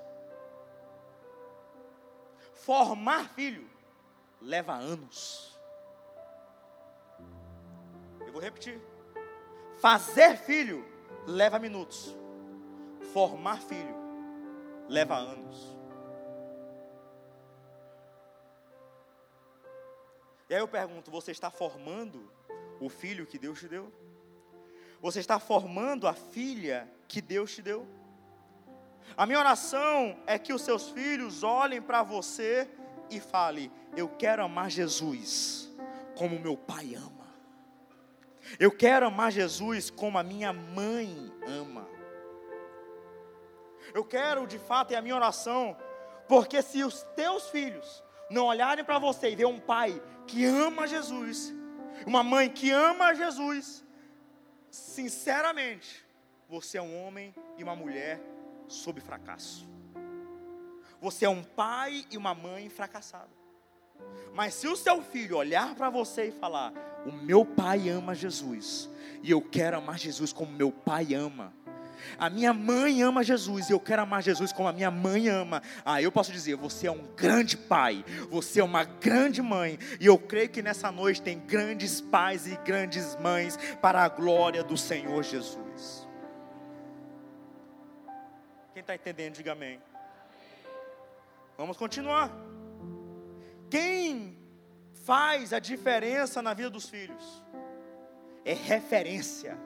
Speaker 1: Formar filho leva anos. Eu vou repetir. Fazer filho leva minutos. Formar filho leva anos. E aí eu pergunto: você está formando o filho que Deus te deu? Você está formando a filha que Deus te deu? A minha oração é que os seus filhos olhem para você e falem: Eu quero amar Jesus como meu pai ama. Eu quero amar Jesus como a minha mãe ama. Eu quero, de fato, é a minha oração, porque se os teus filhos não olharem para você e ver um pai que ama Jesus, uma mãe que ama Jesus, sinceramente, você é um homem e uma mulher sob fracasso. Você é um pai e uma mãe fracassado. Mas se o seu filho olhar para você e falar: O meu pai ama Jesus, e eu quero amar Jesus como meu pai ama. A minha mãe ama Jesus e eu quero amar Jesus como a minha mãe ama. Ah, eu posso dizer, você é um grande pai, você é uma grande mãe, e eu creio que nessa noite tem grandes pais e grandes mães para a glória do Senhor Jesus. Quem está entendendo, diga amém. Vamos continuar. Quem faz a diferença na vida dos filhos é referência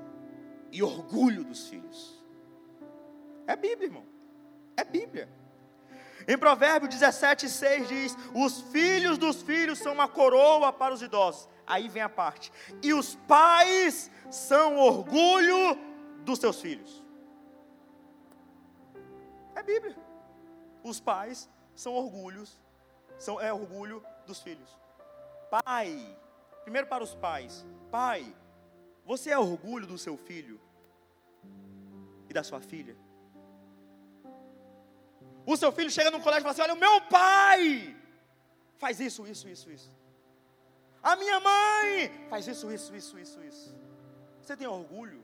Speaker 1: e orgulho dos filhos. É Bíblia, irmão. É Bíblia. Em Provérbios 17, 6 diz: Os filhos dos filhos são uma coroa para os idosos. Aí vem a parte. E os pais são orgulho dos seus filhos. É Bíblia. Os pais são orgulhos são, é orgulho dos filhos. Pai, primeiro para os pais, pai, você é orgulho do seu filho e da sua filha? O seu filho chega no colégio e fala assim: Olha, o meu pai faz isso, isso, isso, isso. A minha mãe faz isso, isso, isso, isso, isso. Você tem orgulho?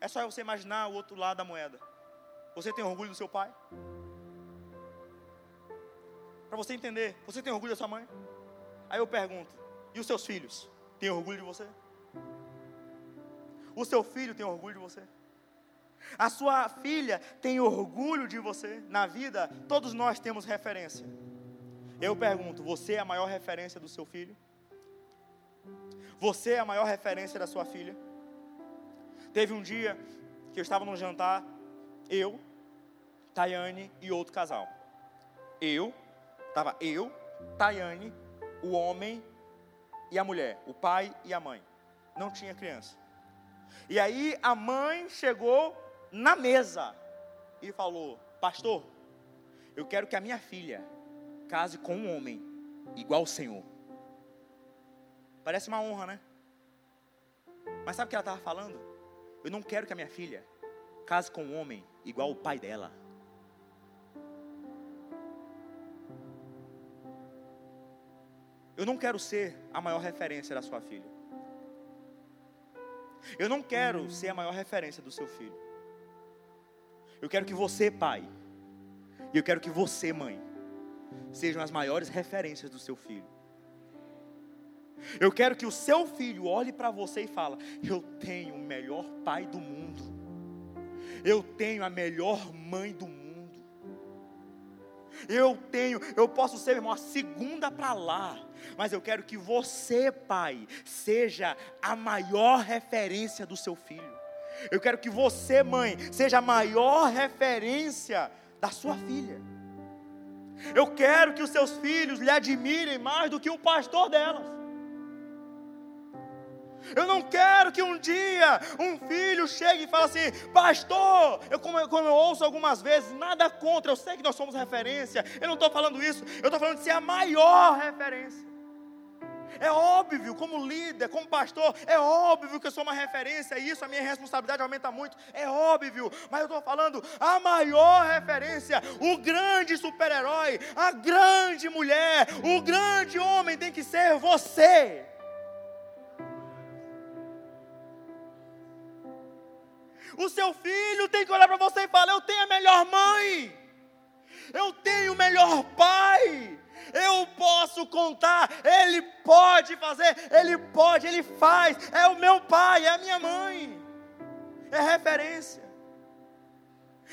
Speaker 1: É só você imaginar o outro lado da moeda. Você tem orgulho do seu pai? Para você entender, você tem orgulho da sua mãe? Aí eu pergunto: e os seus filhos? Têm orgulho de você? O seu filho tem orgulho de você? A sua filha tem orgulho de você? Na vida, todos nós temos referência. Eu pergunto: você é a maior referência do seu filho? Você é a maior referência da sua filha? Teve um dia que eu estava num jantar, eu, Tayane e outro casal. Eu, Estava eu, Tayane, o homem e a mulher, o pai e a mãe. Não tinha criança. E aí a mãe chegou na mesa e falou: Pastor, eu quero que a minha filha case com um homem igual o Senhor. Parece uma honra, né? Mas sabe o que ela estava falando? Eu não quero que a minha filha case com um homem igual o pai dela. Eu não quero ser a maior referência da sua filha. Eu não quero ser a maior referência do seu filho. Eu quero que você, pai, e eu quero que você, mãe, sejam as maiores referências do seu filho. Eu quero que o seu filho olhe para você e fale: Eu tenho o melhor pai do mundo. Eu tenho a melhor mãe do mundo. Eu tenho, eu posso ser, irmão, a segunda para lá. Mas eu quero que você, pai, seja a maior referência do seu filho. Eu quero que você, mãe, seja a maior referência da sua filha. Eu quero que os seus filhos lhe admirem mais do que o pastor delas. Eu não quero que um dia um filho chegue e fale assim, pastor, eu como, como eu ouço algumas vezes, nada contra, eu sei que nós somos referência, eu não estou falando isso, eu estou falando de ser a maior referência. É óbvio, como líder, como pastor, é óbvio que eu sou uma referência, e isso a minha responsabilidade aumenta muito, é óbvio, mas eu estou falando a maior referência, o grande super-herói, a grande mulher, o grande homem tem que ser você. O seu filho tem que olhar para você e falar: Eu tenho a melhor mãe, eu tenho o melhor pai, eu posso contar, Ele pode fazer, Ele pode, Ele faz, é o meu pai, é a minha mãe, é referência,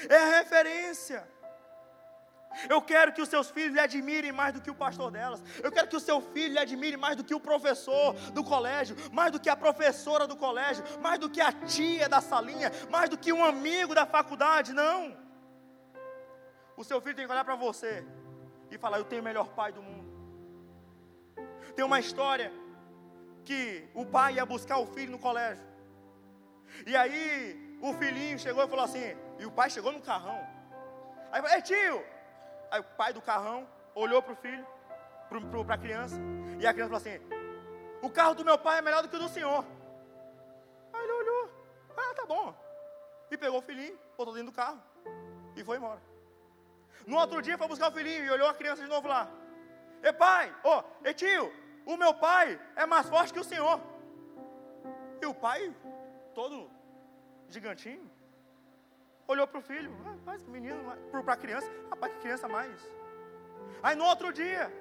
Speaker 1: é referência. Eu quero que os seus filhos lhe admirem mais do que o pastor delas. Eu quero que o seu filho lhe admire mais do que o professor do colégio, mais do que a professora do colégio, mais do que a tia da salinha, mais do que um amigo da faculdade. Não. O seu filho tem que olhar para você e falar: Eu tenho o melhor pai do mundo. Tem uma história que o pai ia buscar o filho no colégio. E aí o filhinho chegou e falou assim, e o pai chegou no carrão. Aí falou, tio! O pai do carrão olhou para o filho, para a criança, e a criança falou assim: O carro do meu pai é melhor do que o do senhor. Aí ele olhou, ah, tá bom. E pegou o filhinho, botou dentro do carro e foi embora. No outro dia foi buscar o filhinho e olhou a criança de novo lá. E pai, ô, oh, e tio, o meu pai é mais forte que o senhor. E o pai, todo gigantinho, olhou para o filho, rapaz, que menino, para a criança, rapaz, que criança mais. Aí no outro dia,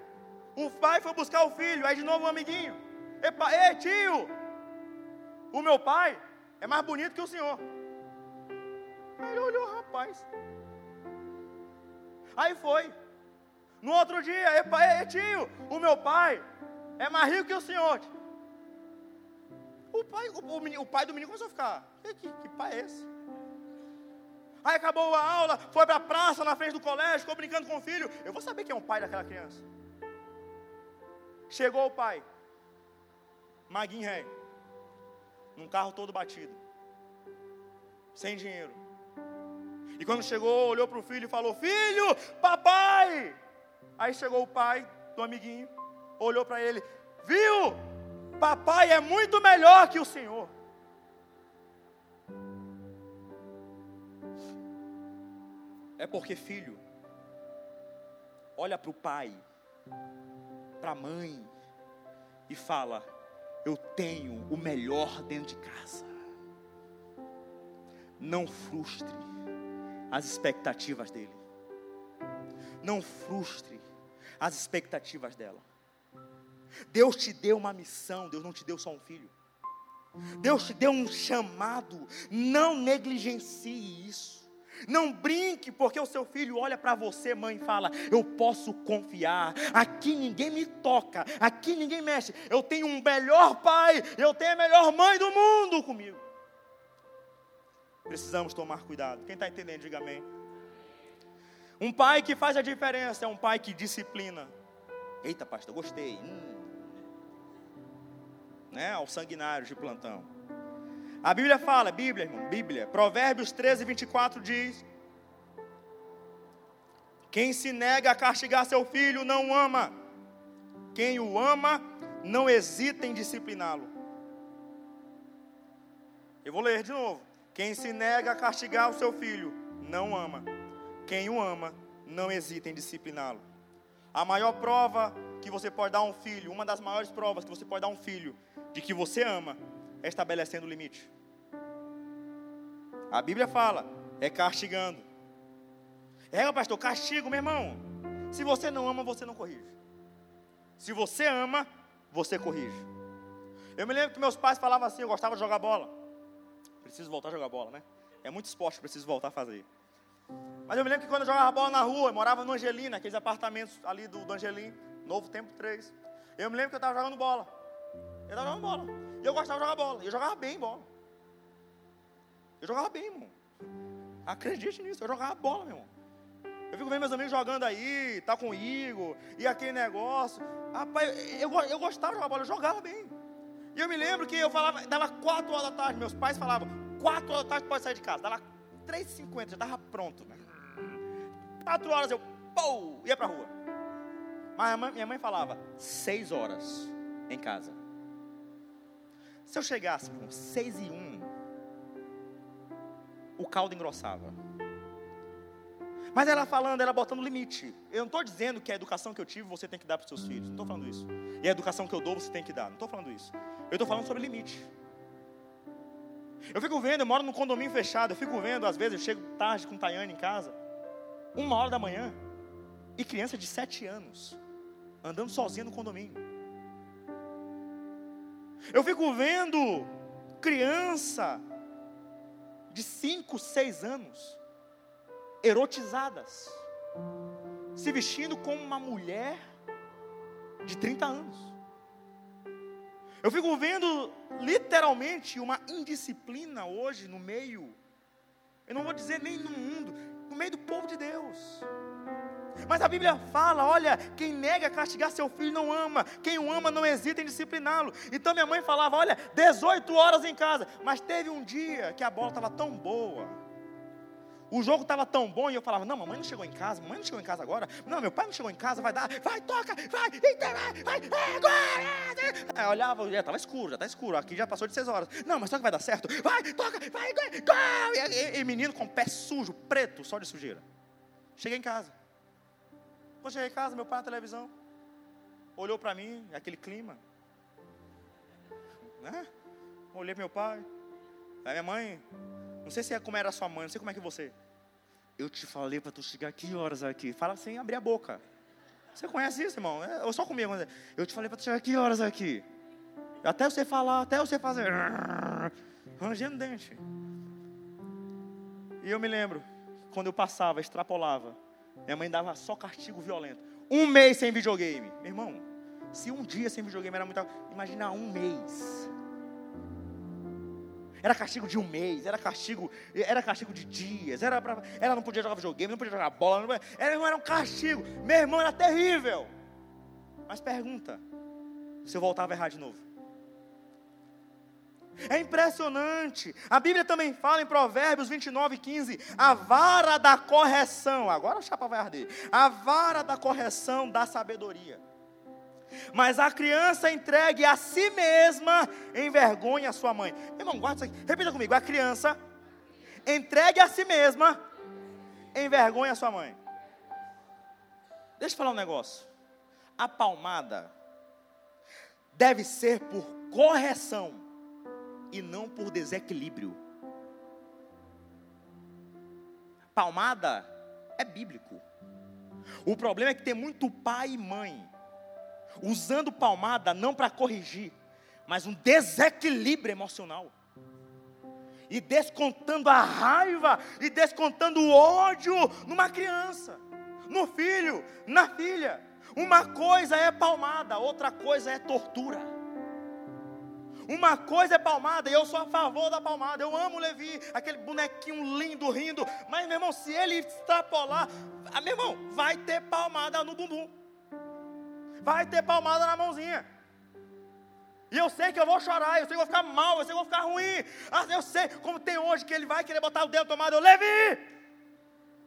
Speaker 1: o pai foi buscar o filho, aí de novo um amiguinho. Epa, ei tio, o meu pai é mais bonito que o senhor. Aí ele olhou, rapaz, Aí foi. No outro dia, epa, ei, tio, o meu pai é mais rico que o senhor. O pai, o, o, o pai do menino começou a ficar, que, que, que pai é esse? Aí acabou a aula, foi para a praça na frente do colégio, ficou brincando com o filho. Eu vou saber quem é o pai daquela criança. Chegou o pai, Maguinho Rei, num carro todo batido, sem dinheiro. E quando chegou, olhou para o filho e falou: Filho, papai! Aí chegou o pai do amiguinho, olhou para ele: Viu? Papai é muito melhor que o senhor. É porque, filho, olha para o pai, para a mãe, e fala: Eu tenho o melhor dentro de casa. Não frustre as expectativas dele. Não frustre as expectativas dela. Deus te deu uma missão, Deus não te deu só um filho. Deus te deu um chamado, não negligencie isso. Não brinque, porque o seu filho olha para você, mãe, e fala: Eu posso confiar. Aqui ninguém me toca, aqui ninguém mexe. Eu tenho um melhor pai, eu tenho a melhor mãe do mundo comigo. Precisamos tomar cuidado. Quem está entendendo, diga amém. Um pai que faz a diferença é um pai que disciplina. Eita, pastor, gostei. Hum. Né? Ao sanguinário de plantão. A Bíblia fala, Bíblia, irmão, Bíblia. Provérbios 13, 24 diz: Quem se nega a castigar seu filho não ama. Quem o ama não hesita em discipliná-lo. Eu vou ler de novo. Quem se nega a castigar o seu filho, não ama. Quem o ama, não hesita em discipliná-lo. A maior prova que você pode dar a um filho, uma das maiores provas que você pode dar a um filho de que você ama, estabelecendo limite. A Bíblia fala, é castigando. É, pastor, castigo, meu irmão. Se você não ama, você não corrige. Se você ama, você corrige. Eu me lembro que meus pais falavam assim, eu gostava de jogar bola preciso voltar a jogar bola, né? É muito esporte preciso voltar a fazer. Mas eu me lembro que quando eu jogava bola na rua, eu morava no Angelina, aqueles apartamentos ali do, do Angelim, Novo Tempo 3. Eu me lembro que eu estava jogando bola. Eu estava jogando bola. E eu gostava de jogar bola. Eu jogava bem bola. Eu jogava bem, irmão. Acredite nisso, eu jogava bola, meu irmão. Eu fico vendo meus amigos jogando aí, tá com Igor, e aquele negócio. Rapaz, eu, eu gostava de jogar bola, eu jogava bem. E eu me lembro que eu falava, dava 4 horas da tarde, meus pais falavam, 4 horas da tarde pode sair de casa. Dava 3h50, já estava pronto. Né? 4 horas eu, pô, ia para a rua. Mas mãe, minha mãe falava, 6 horas em casa. Se eu chegasse com 6 e 1, o caldo engrossava. Mas ela falando, ela botando limite. Eu não estou dizendo que a educação que eu tive você tem que dar para os seus filhos. Não estou falando isso. E a educação que eu dou você tem que dar. Não estou falando isso. Eu estou falando sobre limite. Eu fico vendo, eu moro num condomínio fechado. Eu fico vendo, às vezes, eu chego tarde com Tayane em casa. Uma hora da manhã. E criança de sete anos. Andando sozinha no condomínio. Eu fico vendo criança de cinco, seis anos erotizadas, se vestindo como uma mulher de 30 anos. Eu fico vendo literalmente uma indisciplina hoje no meio, eu não vou dizer nem no mundo, no meio do povo de Deus. Mas a Bíblia fala: olha, quem nega castigar seu filho não ama, quem o ama não hesita em discipliná-lo. Então minha mãe falava: olha, 18 horas em casa. Mas teve um dia que a bola estava tão boa, o jogo estava tão bom e eu falava: Não, mamãe não chegou em casa, mamãe não chegou em casa agora. Não, meu pai não chegou em casa, vai dar, vai, toca, vai, vai, vai, é agora. Aí eu olhava, já estava escuro, já está escuro, aqui já passou de seis horas. Não, mas só que vai dar certo, vai, toca, vai, gol, gol. E, e, e menino com pé sujo, preto, só de sujeira. Cheguei em casa. Quando cheguei em casa, meu pai na televisão, olhou para mim, aquele clima. Né? Olhei para meu pai, minha mãe, não sei se é como era a sua mãe, não sei como é que você. Eu te falei para tu chegar que horas aqui? Fala sem abrir a boca. Você conhece isso, irmão? É, ou só comigo. Eu te falei para tu chegar que horas aqui? Até você falar, até você fazer. Rangendo dente. E eu me lembro, quando eu passava, extrapolava, minha mãe dava só castigo violento. Um mês sem videogame. Meu irmão, se um dia sem videogame era muito. Imagina um mês. Era castigo de um mês, era castigo, era castigo de dias, era pra, ela não podia jogar videogame, não podia jogar bola, não, era, era um castigo. Meu irmão era terrível. Mas pergunta, se eu voltava a errar de novo. É impressionante. A Bíblia também fala em Provérbios 29, 15: a vara da correção, agora a chapa vai arder. A vara da correção da sabedoria. Mas a criança entregue a si mesma envergonha a sua mãe. Irmão, guarda isso aqui. Repita comigo. A criança entregue a si mesma envergonha a sua mãe. Deixa eu falar um negócio. A palmada deve ser por correção e não por desequilíbrio. Palmada é bíblico. O problema é que tem muito pai e mãe usando palmada não para corrigir, mas um desequilíbrio emocional. E descontando a raiva e descontando o ódio numa criança, no filho, na filha. Uma coisa é palmada, outra coisa é tortura. Uma coisa é palmada, e eu sou a favor da palmada. Eu amo Levi, aquele bonequinho lindo, rindo. Mas, meu irmão, se ele extrapolar, ah, meu irmão, vai ter palmada no bumbum vai ter palmada na mãozinha. E eu sei que eu vou chorar, eu sei que eu vou ficar mal, eu sei que eu vou ficar ruim. Ah, eu sei, como tem hoje, que ele vai querer botar o dedo tomado, eu, Levi!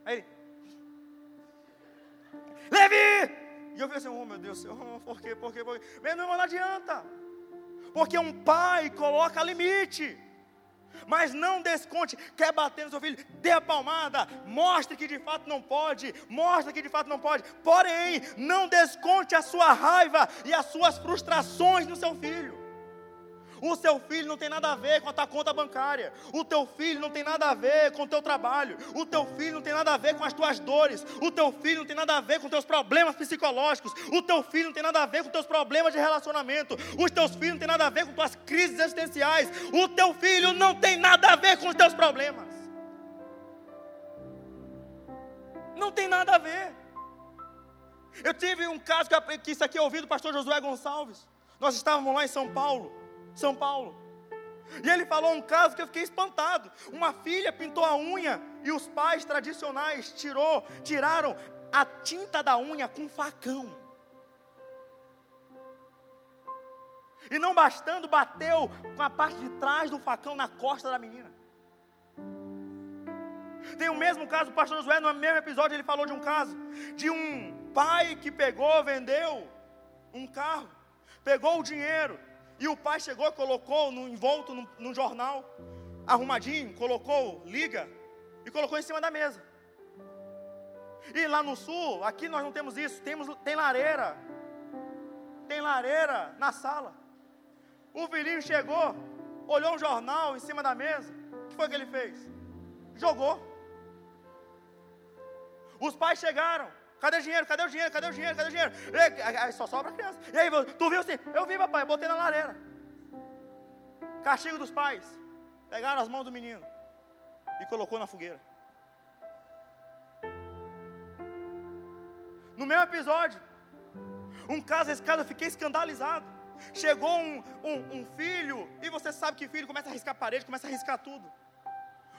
Speaker 1: Aí Levi! E eu falei assim, oh meu Deus, oh, por quê, por quê, por quê? Meu irmão, não adianta. Porque um pai coloca limite. Mas não desconte, quer bater no seu filho, dê a palmada, mostre que de fato não pode, mostre que de fato não pode. Porém, não desconte a sua raiva e as suas frustrações no seu filho. O seu filho não tem nada a ver com a tua conta bancária. O teu filho não tem nada a ver com o teu trabalho. O teu filho não tem nada a ver com as tuas dores. O teu filho não tem nada a ver com os teus problemas psicológicos. O teu filho não tem nada a ver com os teus problemas de relacionamento. Os teus filhos não tem nada a ver com tuas crises existenciais. O teu filho não tem nada a ver com os teus problemas. Não tem nada a ver. Eu tive um caso que, que isso aqui eu ouvi do pastor Josué Gonçalves. Nós estávamos lá em São Paulo. São Paulo. E ele falou um caso que eu fiquei espantado. Uma filha pintou a unha e os pais tradicionais tirou, tiraram a tinta da unha com facão. E não bastando, bateu com a parte de trás do facão na costa da menina. Tem o mesmo caso, o pastor Josué, no mesmo episódio, ele falou de um caso de um pai que pegou, vendeu um carro, pegou o dinheiro, e o pai chegou colocou no envolto num jornal, arrumadinho, colocou, liga, e colocou em cima da mesa. E lá no sul, aqui nós não temos isso, temos, tem lareira. Tem lareira na sala. O filhinho chegou, olhou um jornal em cima da mesa. O que foi que ele fez? Jogou. Os pais chegaram. Cadê o dinheiro? Cadê o dinheiro? Cadê o dinheiro? Cadê o dinheiro? Aí só sobra a criança. E aí, tu viu assim? Eu vi, papai, botei na lareira. Castigo dos pais. Pegaram as mãos do menino e colocou na fogueira. No mesmo episódio, um caso, caso eu fiquei escandalizado. Chegou um, um, um, filho, e você sabe que filho começa a riscar parede, começa a riscar tudo.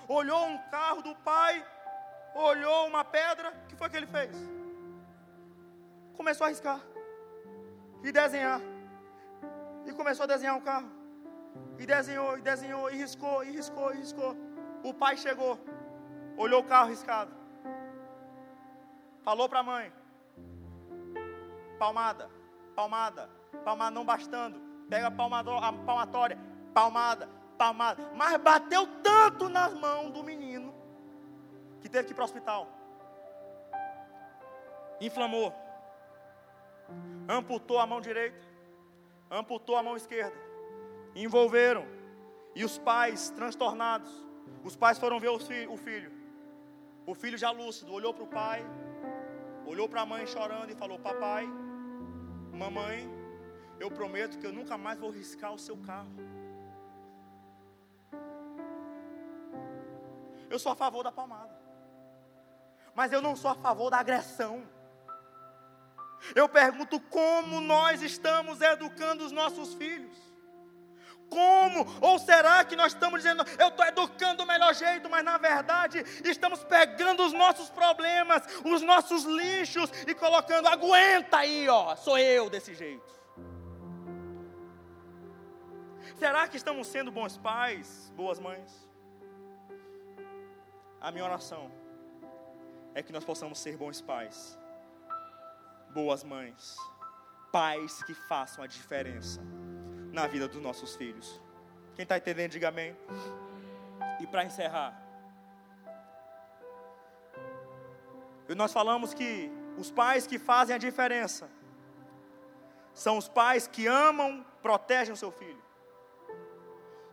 Speaker 1: Olhou um carro do pai, olhou uma pedra, o que foi que ele fez? Começou a riscar e desenhar. E começou a desenhar um carro. E desenhou, e desenhou, e riscou, e riscou, e riscou. O pai chegou, olhou o carro riscado. Falou para a mãe: palmada, palmada, palmada não bastando, pega a, a palmatória, palmada, palmada, mas bateu tanto nas mãos do menino que teve que ir para o hospital. Inflamou, amputou a mão direita, amputou a mão esquerda, envolveram, e os pais transtornados, os pais foram ver o filho, o filho já lúcido, olhou para o pai, olhou para a mãe chorando e falou: Papai, Mamãe, eu prometo que eu nunca mais vou riscar o seu carro. Eu sou a favor da palmada. Mas eu não sou a favor da agressão. Eu pergunto como nós estamos educando os nossos filhos. Como? Ou será que nós estamos dizendo, eu estou educando do melhor jeito, mas na verdade estamos pegando os nossos problemas, os nossos lixos e colocando, aguenta aí, ó, sou eu desse jeito. Será que estamos sendo bons pais, boas mães? A minha oração é que nós possamos ser bons pais, boas mães, pais que façam a diferença na vida dos nossos filhos. Quem está entendendo, diga amém. E para encerrar, nós falamos que os pais que fazem a diferença são os pais que amam, protegem o seu filho.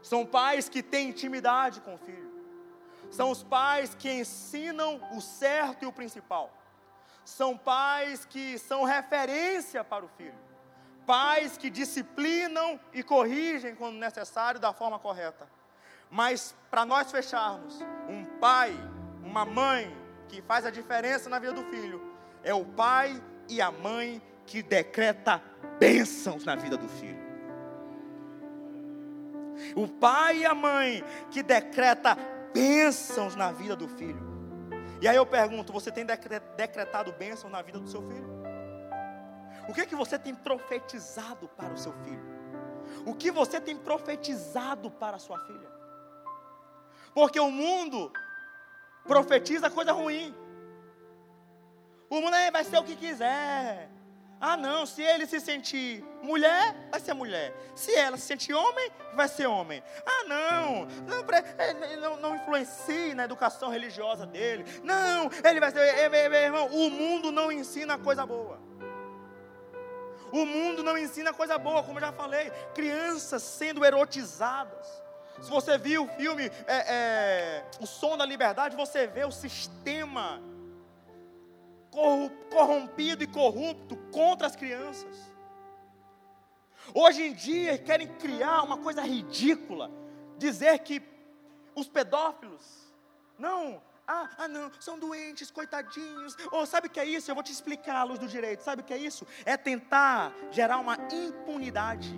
Speaker 1: São pais que têm intimidade com o filho. São os pais que ensinam o certo e o principal. São pais que são referência para o filho pais que disciplinam e corrigem quando necessário da forma correta. Mas para nós fecharmos, um pai, uma mãe que faz a diferença na vida do filho, é o pai e a mãe que decreta bênçãos na vida do filho. O pai e a mãe que decreta bênçãos na vida do filho. E aí eu pergunto, você tem decretado bênçãos na vida do seu filho? O que é que você tem profetizado para o seu filho? O que você tem profetizado para a sua filha? Porque o mundo profetiza coisa ruim. O mundo é, vai ser o que quiser. Ah, não, se ele se sentir mulher, vai ser mulher. Se ela se sentir homem, vai ser homem. Ah, não, não, não, não influencie na educação religiosa dele. Não, ele vai ser. Meu irmão, o mundo não ensina coisa boa. O mundo não ensina coisa boa, como eu já falei. Crianças sendo erotizadas. Se você viu o filme é, é, O Som da Liberdade, você vê o sistema corrompido e corrupto contra as crianças. Hoje em dia querem criar uma coisa ridícula, dizer que os pedófilos, não, ah, ah, não, são doentes, coitadinhos. Ou oh, sabe o que é isso? Eu vou te explicar a luz do direito. Sabe o que é isso? É tentar gerar uma impunidade.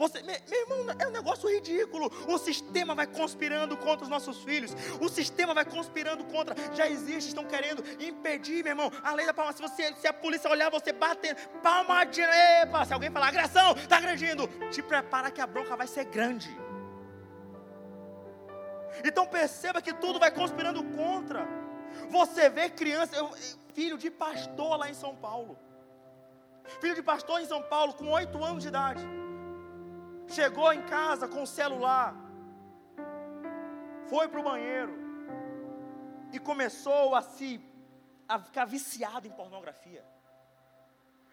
Speaker 1: Você, meu, irmão, é um negócio ridículo. O sistema vai conspirando contra os nossos filhos. O sistema vai conspirando contra. Já existe, estão querendo impedir, meu irmão. A lei da palma. Se, você, se a polícia olhar, você bate palma de. Epa, se alguém falar agressão, está agredindo. Te prepara que a bronca vai ser grande. Então perceba que tudo vai conspirando contra. Você vê criança, eu, filho de pastor lá em São Paulo. Filho de pastor em São Paulo, com oito anos de idade. Chegou em casa com o celular. Foi para o banheiro. E começou a se a ficar viciado em pornografia.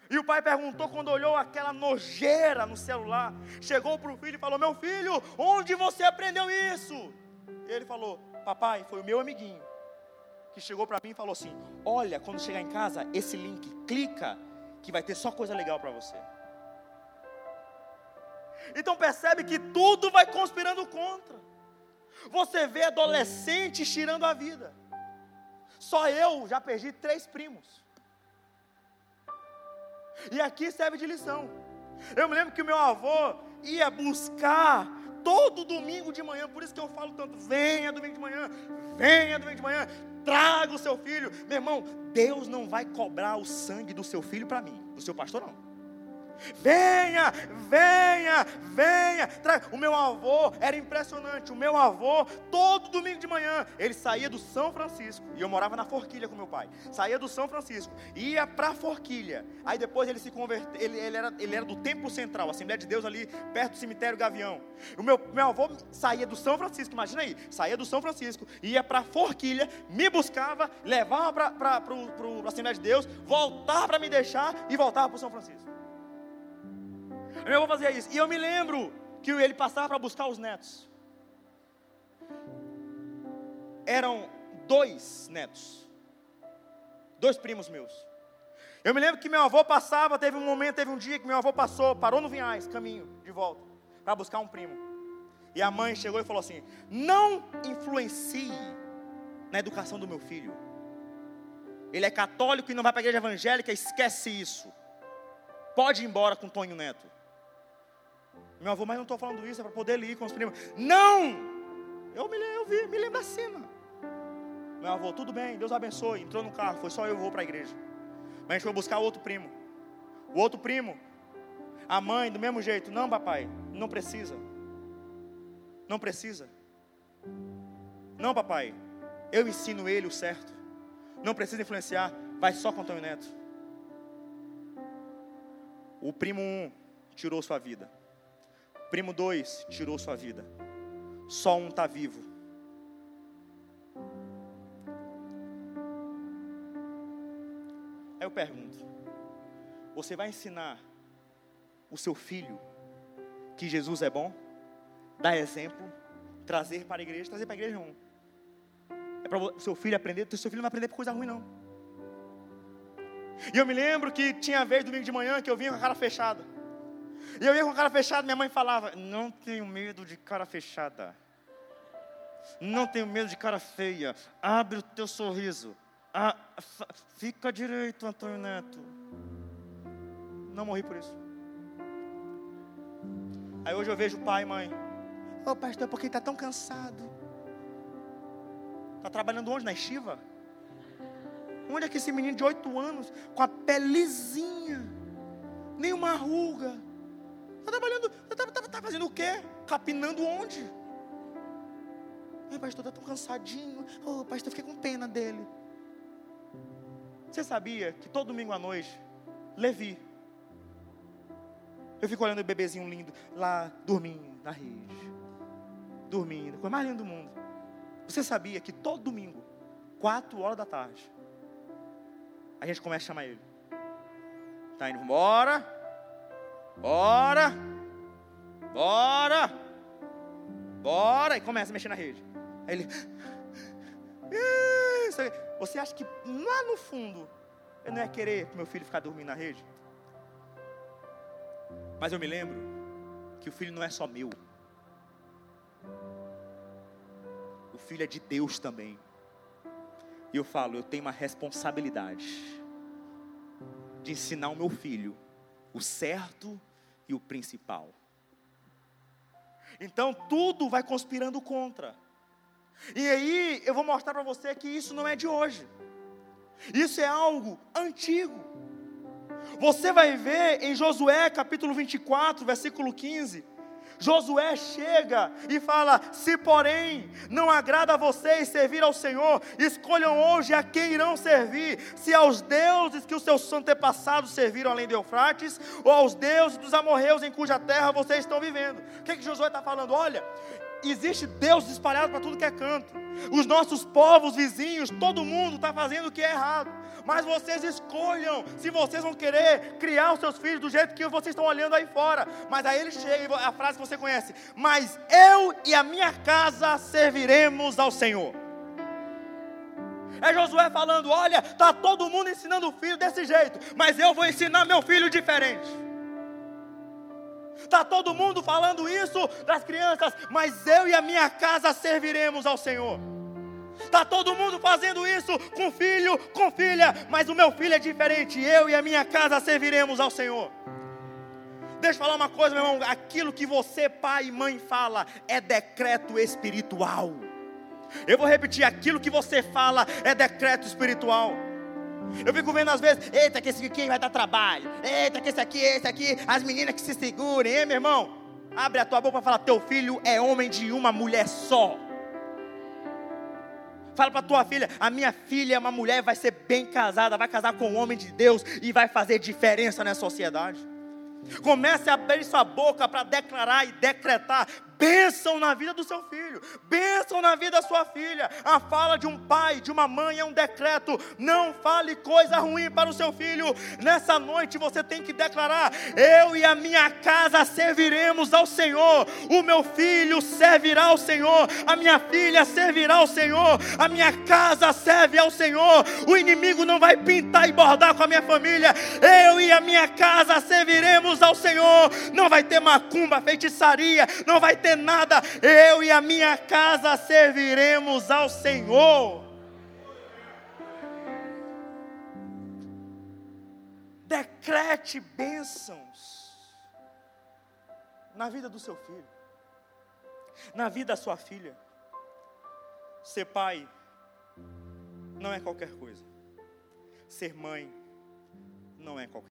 Speaker 1: E o pai perguntou quando olhou aquela nojeira no celular. Chegou para o filho e falou: Meu filho, onde você aprendeu isso? E ele falou: Papai, foi o meu amiguinho que chegou para mim e falou assim: Olha, quando chegar em casa, esse link, clica, que vai ter só coisa legal para você. Então percebe que tudo vai conspirando contra. Você vê adolescentes tirando a vida. Só eu já perdi três primos. E aqui serve de lição. Eu me lembro que o meu avô ia buscar todo domingo de manhã, por isso que eu falo tanto: venha domingo de manhã, venha domingo de manhã, traga o seu filho. Meu irmão, Deus não vai cobrar o sangue do seu filho para mim, do seu pastor não. Venha, venha, venha. O meu avô era impressionante. O meu avô, todo domingo de manhã, ele saía do São Francisco. E eu morava na Forquilha com meu pai. Saía do São Francisco, ia para Forquilha. Aí depois ele se converteu. Ele, ele, era, ele era do Templo Central, Assembleia de Deus ali, perto do cemitério Gavião. O meu, meu avô saía do São Francisco, imagina aí. Saía do São Francisco, ia para Forquilha, me buscava, levava para a Assembleia de Deus, voltava para me deixar e voltava para o São Francisco. Eu vou fazer isso. E eu me lembro que ele passava para buscar os netos. Eram dois netos. Dois primos meus. Eu me lembro que meu avô passava, teve um momento, teve um dia que meu avô passou, parou no Vinhais, caminho, de volta, para buscar um primo. E a mãe chegou e falou assim: Não influencie na educação do meu filho. Ele é católico e não vai para a igreja evangélica, esquece isso. Pode ir embora com Tonho Neto. Meu avô, mas não estou falando isso, é para poder ir com os primos. Não! Eu me, eu vi, me lembro da cena. Meu avô, tudo bem, Deus abençoe. Entrou no carro, foi só eu vou para a igreja. Mas a gente foi buscar outro primo. O outro primo, a mãe, do mesmo jeito. Não, papai, não precisa. Não precisa. Não, papai, eu ensino ele o certo. Não precisa influenciar, vai só com o Antônio Neto. O primo um tirou sua vida. Primo 2 tirou sua vida. Só um está vivo. Aí eu pergunto: você vai ensinar o seu filho que Jesus é bom? Dar exemplo? Trazer para a igreja? Trazer para a igreja não. É para o seu filho aprender? O seu filho não vai aprender por coisa ruim, não. E eu me lembro que tinha vez domingo de manhã que eu vinha com a cara fechada. E eu ia com cara fechada, minha mãe falava: Não tenho medo de cara fechada. Não tenho medo de cara feia. Abre o teu sorriso. Ah, fica direito, Antônio Neto. Não morri por isso. Aí hoje eu vejo pai e mãe. Ô oh, pastor, por que está tão cansado? Está trabalhando onde? Na estiva? Onde é que esse menino de oito anos, com a pelezinha, nem uma ruga, Está trabalhando, está tá, tá fazendo o quê? Capinando onde? Meu pastor está tão cansadinho. Oh, pastor, fiquei com pena dele. Você sabia que todo domingo à noite, Levi, eu fico olhando o bebezinho lindo lá, dormindo na rede. Dormindo, coisa mais linda do mundo. Você sabia que todo domingo, quatro horas da tarde, a gente começa a chamar ele. Está indo embora. Bora! Bora! Bora! E começa a mexer na rede. Aí ele. Você acha que lá no fundo eu não ia querer que meu filho ficar dormindo na rede? Mas eu me lembro que o filho não é só meu. O filho é de Deus também. E eu falo, eu tenho uma responsabilidade de ensinar o meu filho o certo e o principal. Então tudo vai conspirando contra. E aí eu vou mostrar para você que isso não é de hoje. Isso é algo antigo. Você vai ver em Josué capítulo 24, versículo 15 Josué chega e fala: Se porém não agrada a vocês servir ao Senhor, escolham hoje a quem irão servir: se aos deuses que os seus antepassados serviram além de Eufrates, ou aos deuses dos amorreus em cuja terra vocês estão vivendo. O que, que Josué está falando? Olha, existe Deus espalhado para tudo que é canto. Os nossos povos vizinhos, todo mundo está fazendo o que é errado. Mas vocês escolham se vocês vão querer criar os seus filhos do jeito que vocês estão olhando aí fora. Mas aí ele chega, a frase que você conhece: Mas eu e a minha casa serviremos ao Senhor. É Josué falando: Olha, está todo mundo ensinando o filho desse jeito, mas eu vou ensinar meu filho diferente. Está todo mundo falando isso das crianças, mas eu e a minha casa serviremos ao Senhor. Está todo mundo fazendo isso com filho, com filha, mas o meu filho é diferente. Eu e a minha casa serviremos ao Senhor. Deixa eu falar uma coisa, meu irmão. Aquilo que você, pai e mãe, fala é decreto espiritual. Eu vou repetir: aquilo que você fala é decreto espiritual. Eu fico vendo às vezes, eita, que esse aqui vai dar trabalho, eita, que esse aqui, esse aqui, as meninas que se segurem, hein, meu irmão? Abre a tua boca para falar: teu filho é homem de uma mulher só. Fala para tua filha: a minha filha é uma mulher, vai ser bem casada, vai casar com um homem de Deus e vai fazer diferença na sociedade. Comece a abrir sua boca para declarar e decretar bênção na vida do seu filho, bênção na vida da sua filha. A fala de um pai, de uma mãe é um decreto. Não fale coisa ruim para o seu filho. Nessa noite você tem que declarar: Eu e a minha casa serviremos ao Senhor. O meu filho servirá ao Senhor. A minha filha servirá ao Senhor. A minha casa serve ao Senhor. O inimigo não vai pintar e bordar com a minha família. Eu e a minha casa serviremos ao Senhor. Não vai ter macumba, feitiçaria, não vai ter ter nada, eu e a minha casa serviremos ao Senhor. Decrete bênçãos na vida do seu filho, na vida da sua filha. Ser pai não é qualquer coisa, ser mãe não é qualquer